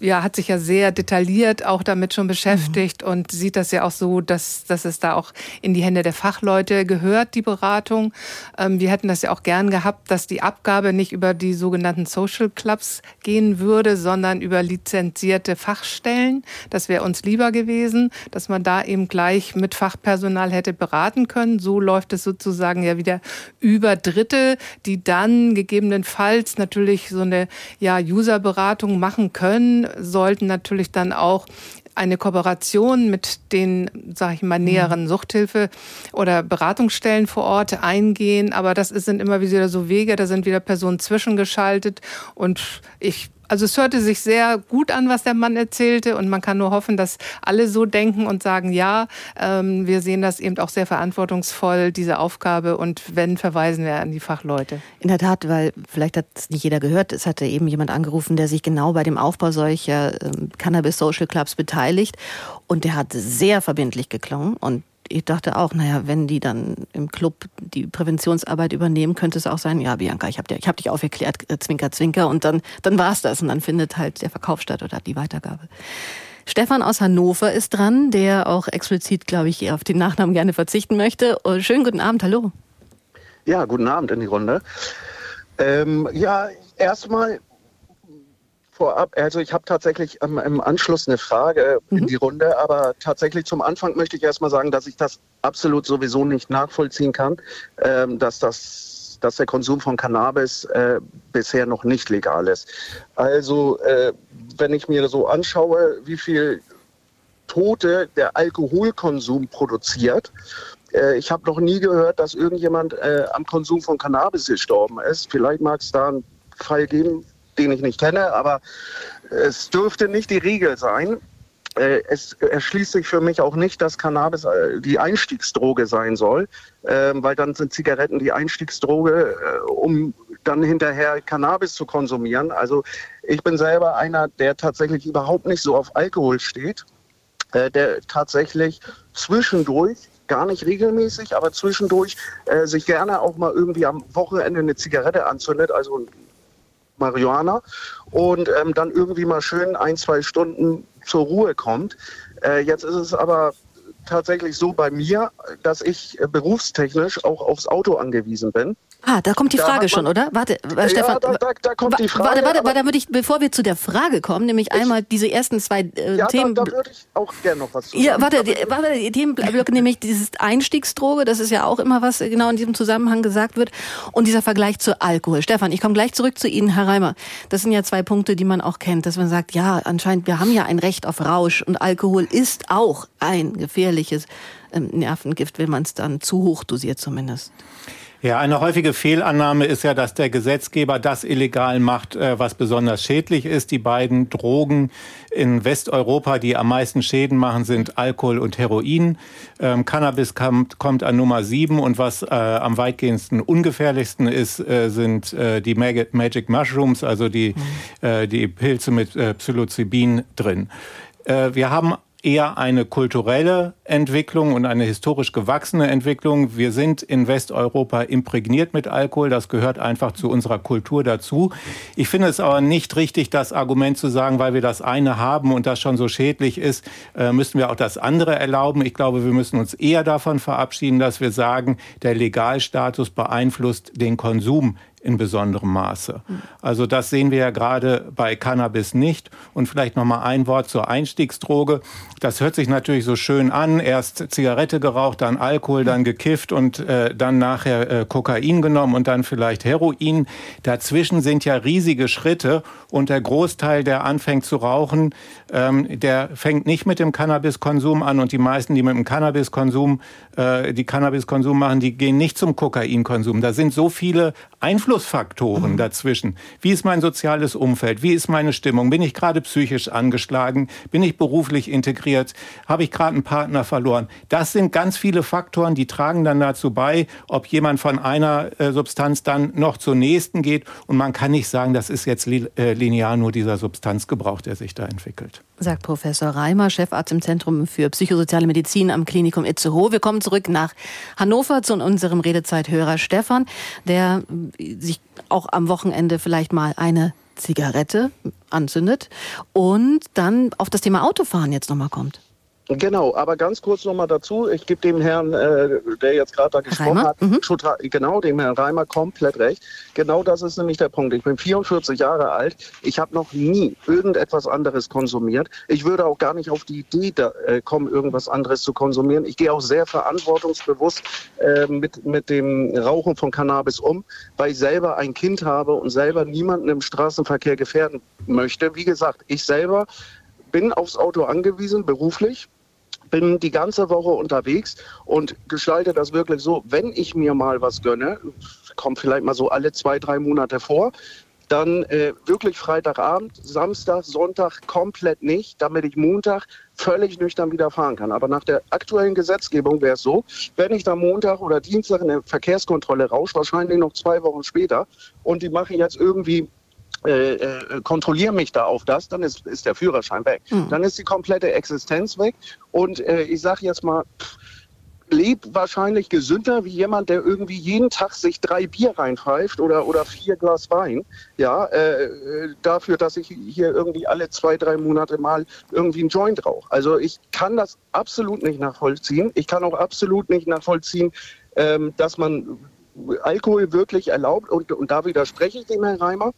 ja, hat sich ja sehr detailliert auch damit schon beschäftigt mhm. und sieht das ja auch so, dass, dass es da auch in die Hände der Fachleute gehört, die Beratung. Ähm, wir hätten das ja auch gern gehabt, dass die Abgabe nicht über die sogenannten Social Clubs gehen würde, sondern über lizenzierte Fachstellen. Das wäre uns lieber gewesen, dass man da eben gleich mit Fachpersonal hätte beraten können. So läuft es sozusagen ja wieder über Dritte, die dann gegebenenfalls natürlich so eine ja, Userberatung machen können sollten natürlich dann auch eine Kooperation mit den, sage ich mal, näheren mhm. Suchthilfe- oder Beratungsstellen vor Ort eingehen. Aber das sind immer wieder so Wege, da sind wieder Personen zwischengeschaltet. Und ich also es hörte sich sehr gut an, was der Mann erzählte. Und man kann nur hoffen, dass alle so denken und sagen, ja, ähm, wir sehen das eben auch sehr verantwortungsvoll, diese Aufgabe. Und wenn, verweisen wir an die Fachleute. In der Tat, weil vielleicht hat es nicht jeder gehört, es hatte eben jemand angerufen, der sich genau bei dem Aufbau solcher ähm, Cannabis Social Clubs beteiligt. Und der hat sehr verbindlich geklungen. Und ich dachte auch, naja, wenn die dann im Club die Präventionsarbeit übernehmen, könnte es auch sein, ja, Bianca, ich habe hab dich aufgeklärt, äh, Zwinker, Zwinker, und dann, dann war es das. Und dann findet halt der Verkauf statt oder die Weitergabe. Stefan aus Hannover ist dran, der auch explizit, glaube ich, auf den Nachnamen gerne verzichten möchte. Oh, schönen guten Abend, hallo. Ja, guten Abend in die Runde. Ähm, ja, erstmal vorab, also ich habe tatsächlich ähm, im Anschluss eine Frage mhm. in die Runde, aber tatsächlich zum Anfang möchte ich erstmal sagen, dass ich das absolut sowieso nicht nachvollziehen kann, ähm, dass das dass der Konsum von Cannabis äh, bisher noch nicht legal ist. Also äh, wenn ich mir so anschaue, wie viel Tote der Alkoholkonsum produziert, äh, ich habe noch nie gehört, dass irgendjemand äh, am Konsum von Cannabis gestorben ist. Vielleicht mag es da einen Fall geben, den ich nicht kenne, aber es dürfte nicht die Regel sein. Äh, es erschließt sich für mich auch nicht, dass Cannabis äh, die Einstiegsdroge sein soll, ähm, weil dann sind Zigaretten die Einstiegsdroge, äh, um dann hinterher Cannabis zu konsumieren. Also ich bin selber einer, der tatsächlich überhaupt nicht so auf Alkohol steht, der tatsächlich zwischendurch gar nicht regelmäßig, aber zwischendurch sich gerne auch mal irgendwie am Wochenende eine Zigarette anzündet, also Marihuana und ähm, dann irgendwie mal schön ein, zwei Stunden zur Ruhe kommt. Äh, jetzt ist es aber tatsächlich so bei mir, dass ich äh, berufstechnisch auch aufs Auto angewiesen bin. Ah, da kommt die Frage schon, oder? Warte, ja, Stefan. Da, da, da kommt die Frage. Warte, warte, warte, würde ich, bevor wir zu der Frage kommen, nämlich ich, einmal diese ersten zwei äh, ja, Themen. Da, da würde ich auch gerne noch was zu sagen. Ja, warte, die, warte, die Themenblöcke, nämlich dieses Einstiegsdroge, das ist ja auch immer was genau in diesem Zusammenhang gesagt wird. Und dieser Vergleich zu Alkohol. Stefan, ich komme gleich zurück zu Ihnen, Herr Reimer. Das sind ja zwei Punkte, die man auch kennt, dass man sagt, ja, anscheinend, wir haben ja ein Recht auf Rausch und Alkohol ist auch ein gefährliches ähm, Nervengift, wenn man es dann zu hoch dosiert zumindest. Ja, eine häufige Fehlannahme ist ja, dass der Gesetzgeber das illegal macht, äh, was besonders schädlich ist. Die beiden Drogen in Westeuropa, die am meisten Schäden machen, sind Alkohol und Heroin. Ähm, Cannabis kommt, kommt, an Nummer sieben und was äh, am weitgehendsten ungefährlichsten ist, äh, sind äh, die Mag Magic Mushrooms, also die, mhm. die Pilze mit äh, Psilocybin drin. wir haben eher eine kulturelle Entwicklung und eine historisch gewachsene Entwicklung. Wir sind in Westeuropa imprägniert mit Alkohol. Das gehört einfach zu unserer Kultur dazu. Ich finde es aber nicht richtig, das Argument zu sagen, weil wir das eine haben und das schon so schädlich ist, äh, müssen wir auch das andere erlauben. Ich glaube, wir müssen uns eher davon verabschieden, dass wir sagen, der Legalstatus beeinflusst den Konsum in besonderem Maße. Also das sehen wir ja gerade bei Cannabis nicht. Und vielleicht noch mal ein Wort zur Einstiegsdroge. Das hört sich natürlich so schön an. Erst Zigarette geraucht, dann Alkohol, dann gekifft und äh, dann nachher äh, Kokain genommen und dann vielleicht Heroin. Dazwischen sind ja riesige Schritte und der Großteil, der anfängt zu rauchen, ähm, der fängt nicht mit dem Cannabiskonsum an und die meisten, die mit dem Cannabiskonsum, äh, die Cannabiskonsum machen, die gehen nicht zum Kokainkonsum. Da sind so viele Einflussfaktoren mhm. dazwischen. Wie ist mein soziales Umfeld? Wie ist meine Stimmung? Bin ich gerade psychisch angeschlagen? Bin ich beruflich integriert? Habe ich gerade einen Partner verloren? Das sind ganz viele Faktoren, die tragen dann dazu bei, ob jemand von einer äh, Substanz dann noch zur nächsten geht. Und man kann nicht sagen, das ist jetzt li äh, linear nur dieser Substanzgebrauch, der sich da entwickelt. Sagt Professor Reimer, Chefarzt im Zentrum für psychosoziale Medizin am Klinikum Itzehoe. Wir kommen zurück nach Hannover zu unserem Redezeithörer Stefan, der sich auch am Wochenende vielleicht mal eine Zigarette anzündet und dann auf das Thema Autofahren jetzt nochmal kommt. Genau, aber ganz kurz nochmal dazu. Ich gebe dem Herrn, äh, der jetzt gerade da gesprochen Reimer? hat, mhm. total, genau, dem Herrn Reimer komplett recht. Genau das ist nämlich der Punkt. Ich bin 44 Jahre alt. Ich habe noch nie irgendetwas anderes konsumiert. Ich würde auch gar nicht auf die Idee da, äh, kommen, irgendwas anderes zu konsumieren. Ich gehe auch sehr verantwortungsbewusst äh, mit, mit dem Rauchen von Cannabis um, weil ich selber ein Kind habe und selber niemanden im Straßenverkehr gefährden möchte. Wie gesagt, ich selber bin aufs Auto angewiesen, beruflich bin die ganze Woche unterwegs und gestalte das wirklich so, wenn ich mir mal was gönne, kommt vielleicht mal so alle zwei, drei Monate vor, dann äh, wirklich Freitagabend, Samstag, Sonntag komplett nicht, damit ich Montag völlig nüchtern wieder fahren kann. Aber nach der aktuellen Gesetzgebung wäre es so, wenn ich da Montag oder Dienstag eine Verkehrskontrolle rausche, wahrscheinlich noch zwei Wochen später, und die mache ich jetzt irgendwie äh, äh, kontrolliere mich da auf das, dann ist, ist der Führerschein weg. Mhm. Dann ist die komplette Existenz weg. Und äh, ich sage jetzt mal, pff, lebt wahrscheinlich gesünder wie jemand, der irgendwie jeden Tag sich drei Bier reinpfeift oder, oder vier Glas Wein. Ja, äh, äh dafür, dass ich hier irgendwie alle zwei, drei Monate mal irgendwie einen Joint rauche. Also ich kann das absolut nicht nachvollziehen. Ich kann auch absolut nicht nachvollziehen, ähm, dass man Alkohol wirklich erlaubt. Und, und da widerspreche ich dem Herrn Reimer.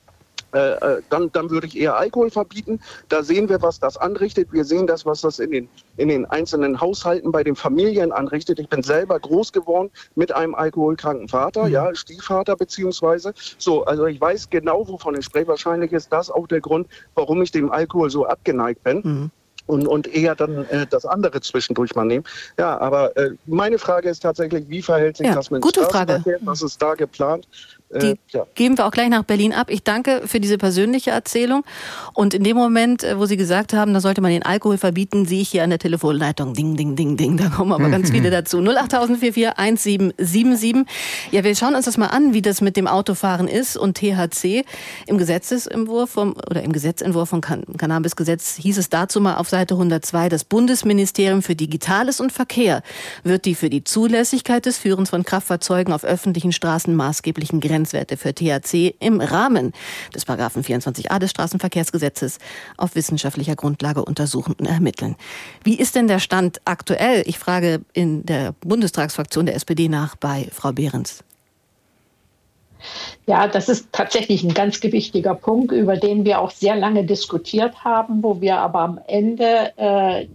Äh, äh, dann, dann würde ich eher Alkohol verbieten. Da sehen wir, was das anrichtet. Wir sehen das, was das in den, in den einzelnen Haushalten bei den Familien anrichtet. Ich bin selber groß geworden mit einem alkoholkranken Vater, mhm. ja, Stiefvater beziehungsweise. So, also ich weiß genau, wovon ich spreche. Wahrscheinlich ist das auch der Grund, warum ich dem Alkohol so abgeneigt bin. Mhm und, und eher dann äh, das andere zwischendurch mal nehmen. Ja, aber äh, meine Frage ist tatsächlich, wie verhält sich ja, das mit gute Frage. Was ist da geplant? Die äh, ja. geben wir auch gleich nach Berlin ab. Ich danke für diese persönliche Erzählung. Und in dem Moment, äh, wo Sie gesagt haben, da sollte man den Alkohol verbieten, sehe ich hier an der Telefonleitung, ding, ding, ding, ding. Da kommen aber ganz viele <laughs> dazu. 08044 Ja, wir schauen uns das mal an, wie das mit dem Autofahren ist und THC. Im Gesetzesentwurf vom, oder im Gesetzentwurf vom Cannabisgesetz hieß es dazu mal auf Seite 102, das Bundesministerium für Digitales und Verkehr wird die für die Zulässigkeit des Führens von Kraftfahrzeugen auf öffentlichen Straßen maßgeblichen Grenzen Grenzwerte für THC im Rahmen des Paragraphen 24a des Straßenverkehrsgesetzes auf wissenschaftlicher Grundlage untersuchen und ermitteln. Wie ist denn der Stand aktuell? Ich frage in der Bundestagsfraktion der SPD nach bei Frau Behrens. Ja, das ist tatsächlich ein ganz gewichtiger Punkt, über den wir auch sehr lange diskutiert haben, wo wir aber am Ende äh,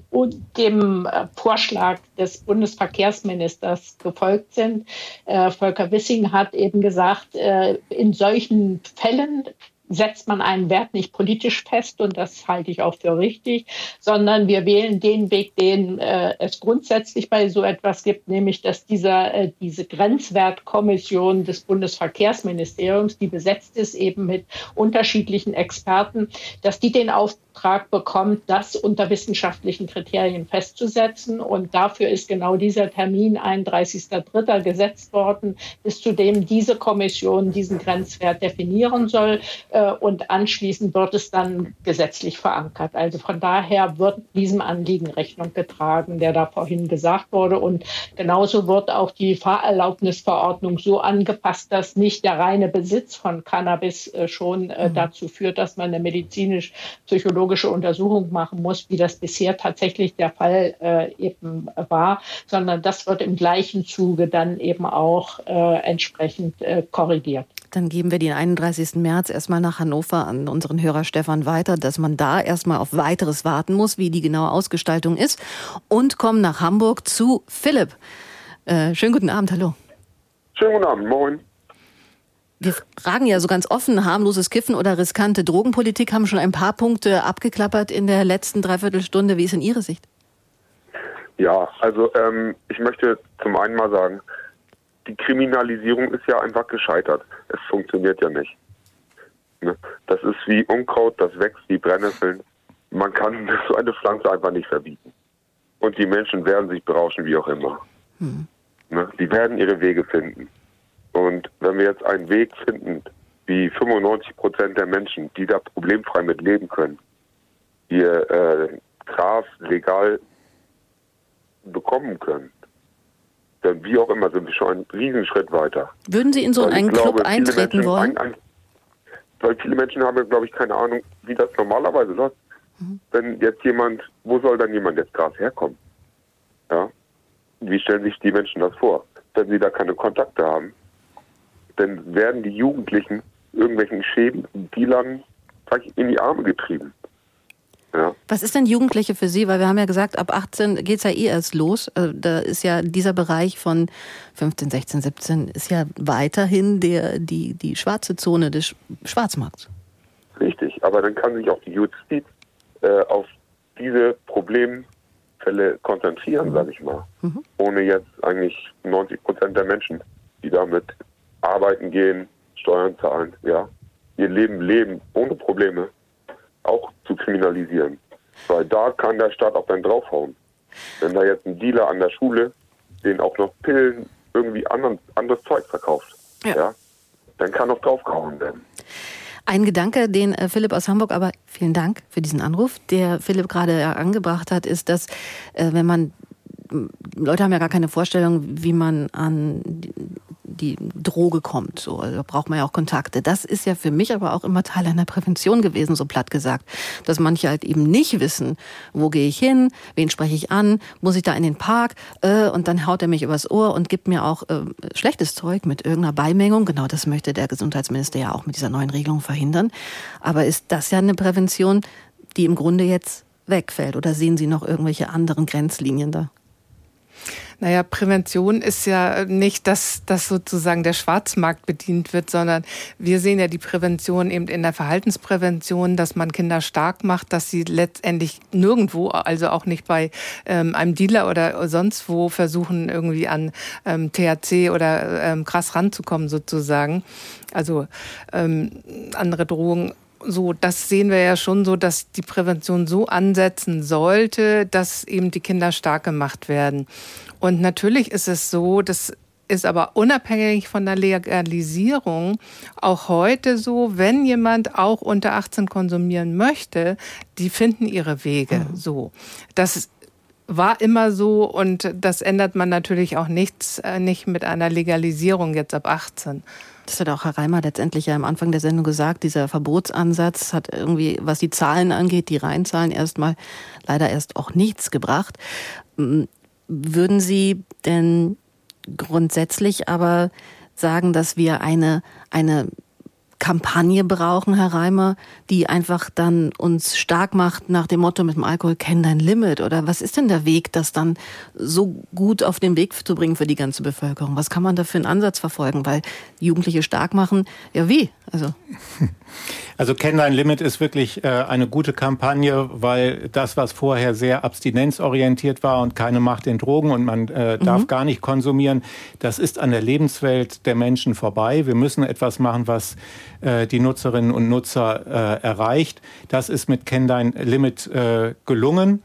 dem äh, Vorschlag des Bundesverkehrsministers gefolgt sind. Äh, Volker Wissing hat eben gesagt, äh, in solchen Fällen setzt man einen Wert nicht politisch fest und das halte ich auch für richtig, sondern wir wählen den Weg, den äh, es grundsätzlich bei so etwas gibt, nämlich dass dieser, äh, diese Grenzwertkommission des Bundesverkehrsministeriums, die besetzt ist eben mit unterschiedlichen Experten, dass die den Auftrag bekommt, das unter wissenschaftlichen Kriterien festzusetzen. Und dafür ist genau dieser Termin 31.03. gesetzt worden, bis zu dem diese Kommission diesen Grenzwert definieren soll. Äh, und anschließend wird es dann gesetzlich verankert. Also von daher wird diesem Anliegen Rechnung getragen, der da vorhin gesagt wurde. Und genauso wird auch die Fahrerlaubnisverordnung so angepasst, dass nicht der reine Besitz von Cannabis äh, schon äh, mhm. dazu führt, dass man eine medizinisch-psychologische Untersuchung machen muss, wie das bisher tatsächlich der Fall eben war, sondern das wird im gleichen Zuge dann eben auch entsprechend korrigiert. Dann geben wir den 31. März erstmal nach Hannover an unseren Hörer Stefan weiter, dass man da erstmal auf weiteres warten muss, wie die genaue Ausgestaltung ist. Und kommen nach Hamburg zu Philipp. Äh, schönen guten Abend, hallo. Schönen guten Abend, moin. Wir fragen ja so ganz offen, harmloses Kiffen oder riskante Drogenpolitik, haben schon ein paar Punkte abgeklappert in der letzten Dreiviertelstunde. Wie ist in Ihre Sicht? Ja, also ähm, ich möchte zum einen mal sagen, die Kriminalisierung ist ja einfach gescheitert. Es funktioniert ja nicht. Ne? Das ist wie Unkraut, das wächst wie Brennnesseln. Man kann <laughs> so eine Pflanze einfach nicht verbieten. Und die Menschen werden sich berauschen, wie auch immer. Hm. Ne? Die werden ihre Wege finden. Und wenn wir jetzt einen Weg finden, wie 95 Prozent der Menschen, die da problemfrei mit leben können, ihr äh, Gras legal bekommen können, dann wie auch immer sind wir schon einen Riesenschritt weiter. Würden Sie in so einen Club glaube, eintreten Menschen, wollen? Ein, ein, weil viele Menschen haben, glaube ich, keine Ahnung, wie das normalerweise läuft. Mhm. Wenn jetzt jemand, wo soll dann jemand jetzt Gras herkommen? Ja? Wie stellen sich die Menschen das vor? Wenn sie da keine Kontakte haben, dann werden die Jugendlichen irgendwelchen Schäden, Dealern in die Arme getrieben. Ja. Was ist denn Jugendliche für Sie? Weil wir haben ja gesagt, ab 18 geht es ja eh erst los. Also da ist ja dieser Bereich von 15, 16, 17 ist ja weiterhin der, die, die schwarze Zone des Schwarzmarkts. Richtig, aber dann kann sich auch die Justiz äh, auf diese Problemfälle konzentrieren, sage ich mal. Mhm. Ohne jetzt eigentlich 90 Prozent der Menschen, die damit arbeiten gehen, Steuern zahlen, ja, ihr Leben leben ohne Probleme auch zu kriminalisieren. Weil da kann der Staat auch dann draufhauen. Wenn da jetzt ein Dealer an der Schule den auch noch Pillen irgendwie anderen, anderes Zeug verkauft, ja. ja dann kann noch draufgehauen werden. Ein Gedanke, den äh, Philipp aus Hamburg, aber vielen Dank für diesen Anruf, der Philipp gerade angebracht hat, ist, dass äh, wenn man Leute haben ja gar keine Vorstellung, wie man an die Droge kommt. So, also da braucht man ja auch Kontakte. Das ist ja für mich aber auch immer Teil einer Prävention gewesen, so platt gesagt. Dass manche halt eben nicht wissen, wo gehe ich hin, wen spreche ich an, muss ich da in den Park äh, und dann haut er mich übers Ohr und gibt mir auch äh, schlechtes Zeug mit irgendeiner Beimengung. Genau das möchte der Gesundheitsminister ja auch mit dieser neuen Regelung verhindern. Aber ist das ja eine Prävention, die im Grunde jetzt wegfällt? Oder sehen Sie noch irgendwelche anderen Grenzlinien da? Naja, Prävention ist ja nicht, dass, dass sozusagen der Schwarzmarkt bedient wird, sondern wir sehen ja die Prävention eben in der Verhaltensprävention, dass man Kinder stark macht, dass sie letztendlich nirgendwo, also auch nicht bei ähm, einem Dealer oder sonst wo versuchen, irgendwie an ähm, THC oder ähm, krass ranzukommen sozusagen. Also ähm, andere Drogen so, das sehen wir ja schon so, dass die Prävention so ansetzen sollte, dass eben die Kinder stark gemacht werden. Und natürlich ist es so, das ist aber unabhängig von der Legalisierung auch heute so, wenn jemand auch unter 18 konsumieren möchte, die finden ihre Wege mhm. so. Das war immer so und das ändert man natürlich auch nichts, äh, nicht mit einer Legalisierung jetzt ab 18. Das hat auch Herr Reimer letztendlich ja am Anfang der Sendung gesagt. Dieser Verbotsansatz hat irgendwie, was die Zahlen angeht, die Reinzahlen erstmal leider erst auch nichts gebracht. Würden Sie denn grundsätzlich aber sagen, dass wir eine, eine Kampagne brauchen, Herr Reimer, die einfach dann uns stark macht nach dem Motto mit dem Alkohol, kenn dein Limit? Oder was ist denn der Weg, das dann so gut auf den Weg zu bringen für die ganze Bevölkerung? Was kann man da für einen Ansatz verfolgen? Weil Jugendliche stark machen, ja wie? Also. <laughs> Also Kenn dein Limit ist wirklich äh, eine gute Kampagne, weil das, was vorher sehr abstinenzorientiert war und keine Macht in Drogen und man äh, mhm. darf gar nicht konsumieren, das ist an der Lebenswelt der Menschen vorbei. Wir müssen etwas machen, was äh, die Nutzerinnen und Nutzer äh, erreicht. Das ist mit Kenn dein Limit äh, gelungen.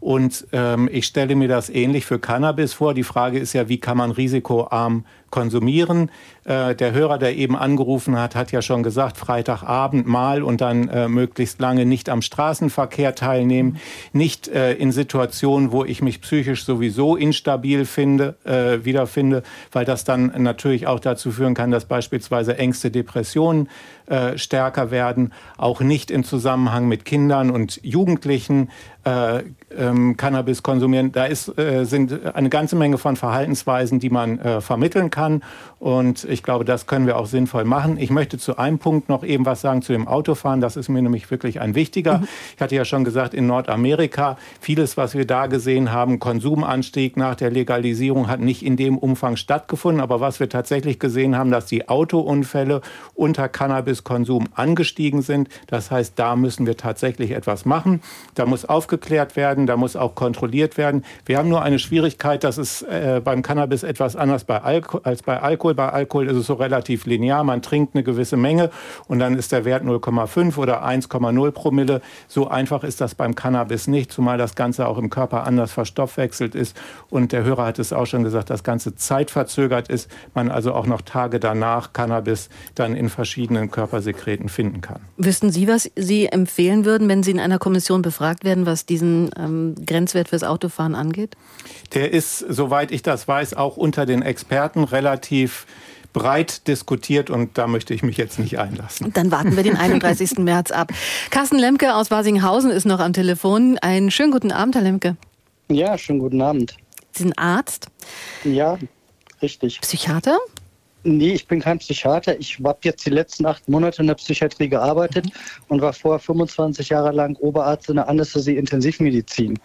Und ähm, ich stelle mir das ähnlich für Cannabis vor. Die Frage ist ja, wie kann man risikoarm konsumieren. Äh, der Hörer, der eben angerufen hat, hat ja schon gesagt, Freitagabend mal und dann äh, möglichst lange nicht am Straßenverkehr teilnehmen, nicht äh, in Situationen, wo ich mich psychisch sowieso instabil finde, äh, wiederfinde, weil das dann natürlich auch dazu führen kann, dass beispielsweise Ängste, Depressionen äh, stärker werden, auch nicht im Zusammenhang mit Kindern und Jugendlichen äh, ähm, Cannabis konsumieren. Da ist, äh, sind eine ganze Menge von Verhaltensweisen, die man äh, vermitteln kann. Und ich glaube, das können wir auch sinnvoll machen. Ich möchte zu einem Punkt noch eben was sagen zu dem Autofahren. Das ist mir nämlich wirklich ein wichtiger. Mhm. Ich hatte ja schon gesagt, in Nordamerika, vieles, was wir da gesehen haben, Konsumanstieg nach der Legalisierung hat nicht in dem Umfang stattgefunden. Aber was wir tatsächlich gesehen haben, dass die Autounfälle unter Cannabiskonsum angestiegen sind. Das heißt, da müssen wir tatsächlich etwas machen. Da muss aufgeklärt werden, da muss auch kontrolliert werden. Wir haben nur eine Schwierigkeit, dass es äh, beim Cannabis etwas anders bei Alko als bei Alkohol. Bei Alkohol ist es so relativ linear. Man trinkt eine gewisse Menge und dann ist der Wert 0,5 oder 1,0 Promille. So einfach ist das beim Cannabis nicht, zumal das Ganze auch im Körper anders verstoffwechselt ist. Und der Hörer hat es auch schon gesagt, das Ganze zeitverzögert ist. Man also auch noch Tage danach Cannabis dann in verschiedenen Körpersekreten finden kann. Wüssten Sie, was Sie empfehlen würden, wenn Sie in einer Kommission befragt werden, was diesen ähm, Grenzwert fürs Autofahren angeht? Der ist, soweit ich das weiß, auch unter den Experten relativ breit diskutiert und da möchte ich mich jetzt nicht einlassen. Dann warten wir den 31. <laughs> März ab. Carsten Lemke aus Wasinghausen ist noch am Telefon. Einen schönen guten Abend, Herr Lemke. Ja, schönen guten Abend. Sie sind Arzt? Ja, richtig. Psychiater? Nee, ich bin kein Psychiater. Ich habe jetzt die letzten acht Monate in der Psychiatrie gearbeitet mhm. und war vorher 25 Jahre lang Oberarzt in der Anästhesie-Intensivmedizin.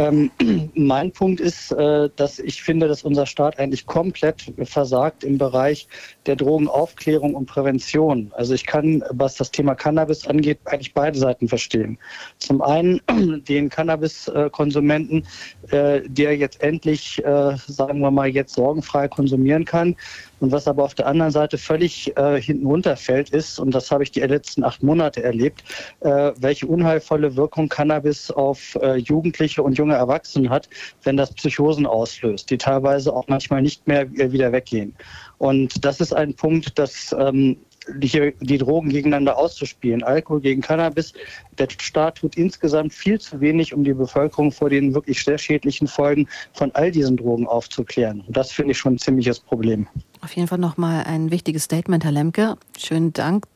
Ähm, <clears throat> mein Punkt ist, äh, dass ich finde, dass unser Staat eigentlich komplett versagt im Bereich der Drogenaufklärung und Prävention. Also ich kann, was das Thema Cannabis angeht, eigentlich beide Seiten verstehen. Zum einen <clears throat> den Cannabiskonsumenten, äh, der jetzt endlich, äh, sagen wir mal, jetzt sorgenfrei konsumieren kann. Und was aber auf der anderen Seite völlig äh, hinten runterfällt, ist, und das habe ich die letzten acht Monate erlebt, äh, welche unheilvolle Wirkung Cannabis auf äh, Jugendliche und junge Erwachsene hat, wenn das Psychosen auslöst, die teilweise auch manchmal nicht mehr äh, wieder weggehen. Und das ist ein Punkt, dass ähm, die, die Drogen gegeneinander auszuspielen, Alkohol gegen Cannabis. Der Staat tut insgesamt viel zu wenig, um die Bevölkerung vor den wirklich sehr schädlichen Folgen von all diesen Drogen aufzuklären. Und das finde ich schon ein ziemliches Problem. Auf jeden Fall nochmal ein wichtiges Statement, Herr Lemke. Schönen Dank.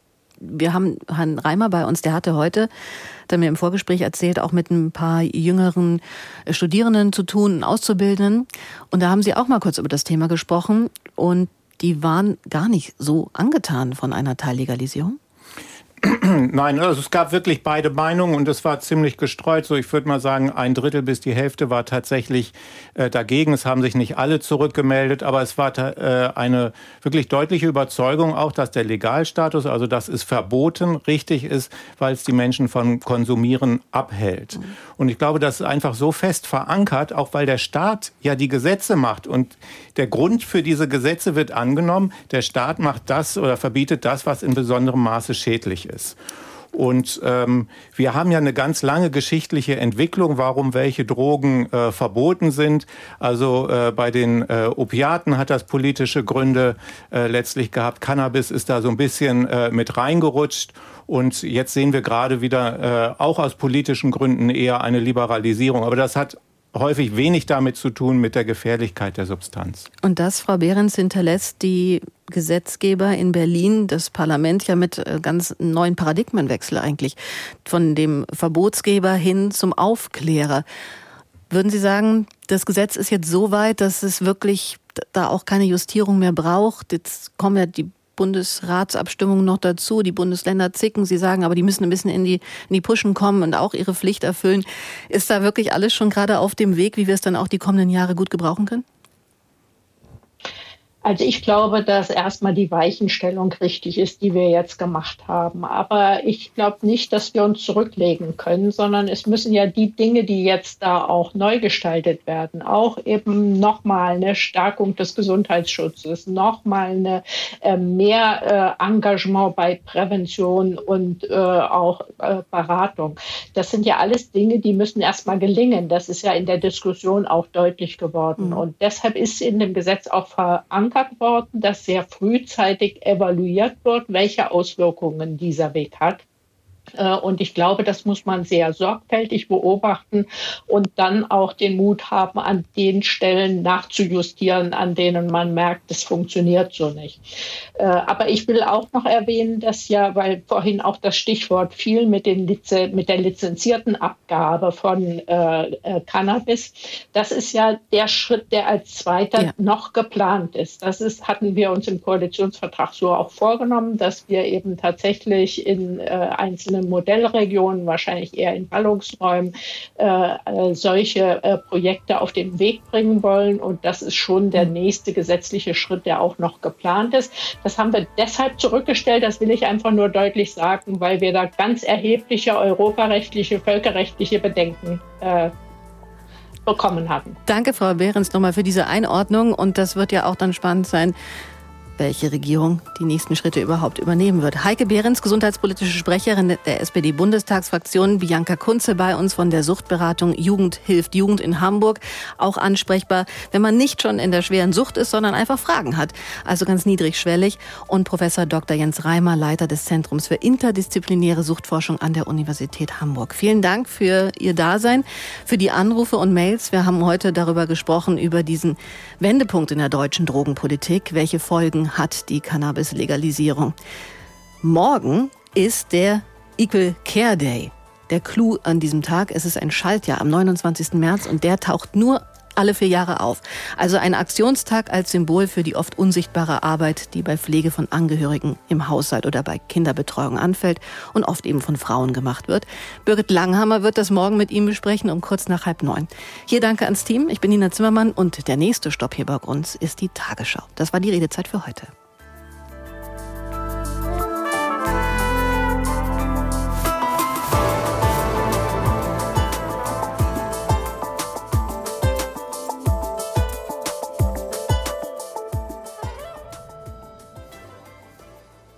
Wir haben Herrn Reimer bei uns, der hatte heute, der mir im Vorgespräch erzählt, auch mit ein paar jüngeren Studierenden zu tun, Auszubildenden. Und da haben Sie auch mal kurz über das Thema gesprochen. Und die waren gar nicht so angetan von einer Teillegalisierung? <clears throat> Nein, also es gab wirklich beide Meinungen und es war ziemlich gestreut. So, ich würde mal sagen, ein Drittel bis die Hälfte war tatsächlich äh, dagegen. Es haben sich nicht alle zurückgemeldet, aber es war äh, eine wirklich deutliche Überzeugung auch, dass der Legalstatus, also dass es verboten, richtig ist, weil es die Menschen von Konsumieren abhält. Mhm. Und ich glaube, das ist einfach so fest verankert, auch weil der Staat ja die Gesetze macht und der Grund für diese Gesetze wird angenommen, der Staat macht das oder verbietet das, was in besonderem Maße schädlich ist. Und ähm, wir haben ja eine ganz lange geschichtliche Entwicklung, warum welche Drogen äh, verboten sind. Also äh, bei den äh, Opiaten hat das politische Gründe äh, letztlich gehabt. Cannabis ist da so ein bisschen äh, mit reingerutscht. Und jetzt sehen wir gerade wieder äh, auch aus politischen Gründen eher eine Liberalisierung. Aber das hat häufig wenig damit zu tun mit der Gefährlichkeit der Substanz. Und das, Frau Behrens, hinterlässt die Gesetzgeber in Berlin, das Parlament ja mit äh, ganz neuen Paradigmenwechsel eigentlich, von dem Verbotsgeber hin zum Aufklärer. Würden Sie sagen, das Gesetz ist jetzt so weit, dass es wirklich da auch keine Justierung mehr braucht. Jetzt kommen ja die Bundesratsabstimmungen noch dazu. Die Bundesländer zicken. Sie sagen, aber die müssen ein bisschen in die, in die Puschen kommen und auch ihre Pflicht erfüllen. Ist da wirklich alles schon gerade auf dem Weg, wie wir es dann auch die kommenden Jahre gut gebrauchen können? Also ich glaube, dass erstmal die Weichenstellung richtig ist, die wir jetzt gemacht haben. Aber ich glaube nicht, dass wir uns zurücklegen können, sondern es müssen ja die Dinge, die jetzt da auch neu gestaltet werden, auch eben nochmal eine Stärkung des Gesundheitsschutzes, nochmal eine äh, mehr äh, Engagement bei Prävention und äh, auch äh, Beratung. Das sind ja alles Dinge, die müssen erstmal gelingen. Das ist ja in der Diskussion auch deutlich geworden. Mhm. Und deshalb ist in dem Gesetz auch verankert, verankert worden, dass sehr frühzeitig evaluiert wird, welche Auswirkungen dieser Weg hat. Äh, und ich glaube, das muss man sehr sorgfältig beobachten und dann auch den Mut haben, an den Stellen nachzujustieren, an denen man merkt, es funktioniert so nicht. Äh, aber ich will auch noch erwähnen, dass ja, weil vorhin auch das Stichwort fiel mit, den mit der lizenzierten Abgabe von äh, äh, Cannabis, das ist ja der Schritt, der als zweiter ja. noch geplant ist. Das ist, hatten wir uns im Koalitionsvertrag so auch vorgenommen, dass wir eben tatsächlich in äh, einzelnen Modellregionen, wahrscheinlich eher in Ballungsräumen, äh, äh, solche äh, Projekte auf den Weg bringen wollen. Und das ist schon der nächste gesetzliche Schritt, der auch noch geplant ist. Das haben wir deshalb zurückgestellt, das will ich einfach nur deutlich sagen, weil wir da ganz erhebliche europarechtliche, völkerrechtliche Bedenken äh, bekommen hatten. Danke, Frau Behrens, nochmal für diese Einordnung. Und das wird ja auch dann spannend sein, welche Regierung die nächsten Schritte überhaupt übernehmen wird. Heike Behrens, gesundheitspolitische Sprecherin der SPD-Bundestagsfraktion, Bianca Kunze bei uns von der Suchtberatung Jugend hilft Jugend in Hamburg, auch ansprechbar, wenn man nicht schon in der schweren Sucht ist, sondern einfach Fragen hat, also ganz niedrigschwellig. Und Professor Dr. Jens Reimer, Leiter des Zentrums für interdisziplinäre Suchtforschung an der Universität Hamburg. Vielen Dank für Ihr Dasein, für die Anrufe und Mails. Wir haben heute darüber gesprochen, über diesen Wendepunkt in der deutschen Drogenpolitik, welche Folgen hat die Cannabis-Legalisierung. Morgen ist der Equal Care Day. Der Clou an diesem Tag, es ist ein Schaltjahr am 29. März und der taucht nur alle vier Jahre auf. Also ein Aktionstag als Symbol für die oft unsichtbare Arbeit, die bei Pflege von Angehörigen im Haushalt oder bei Kinderbetreuung anfällt und oft eben von Frauen gemacht wird. Birgit Langhammer wird das morgen mit ihm besprechen um kurz nach halb neun. Hier danke ans Team. Ich bin Nina Zimmermann und der nächste Stopp hier bei uns ist die Tagesschau. Das war die Redezeit für heute.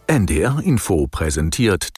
NDR Info präsentiert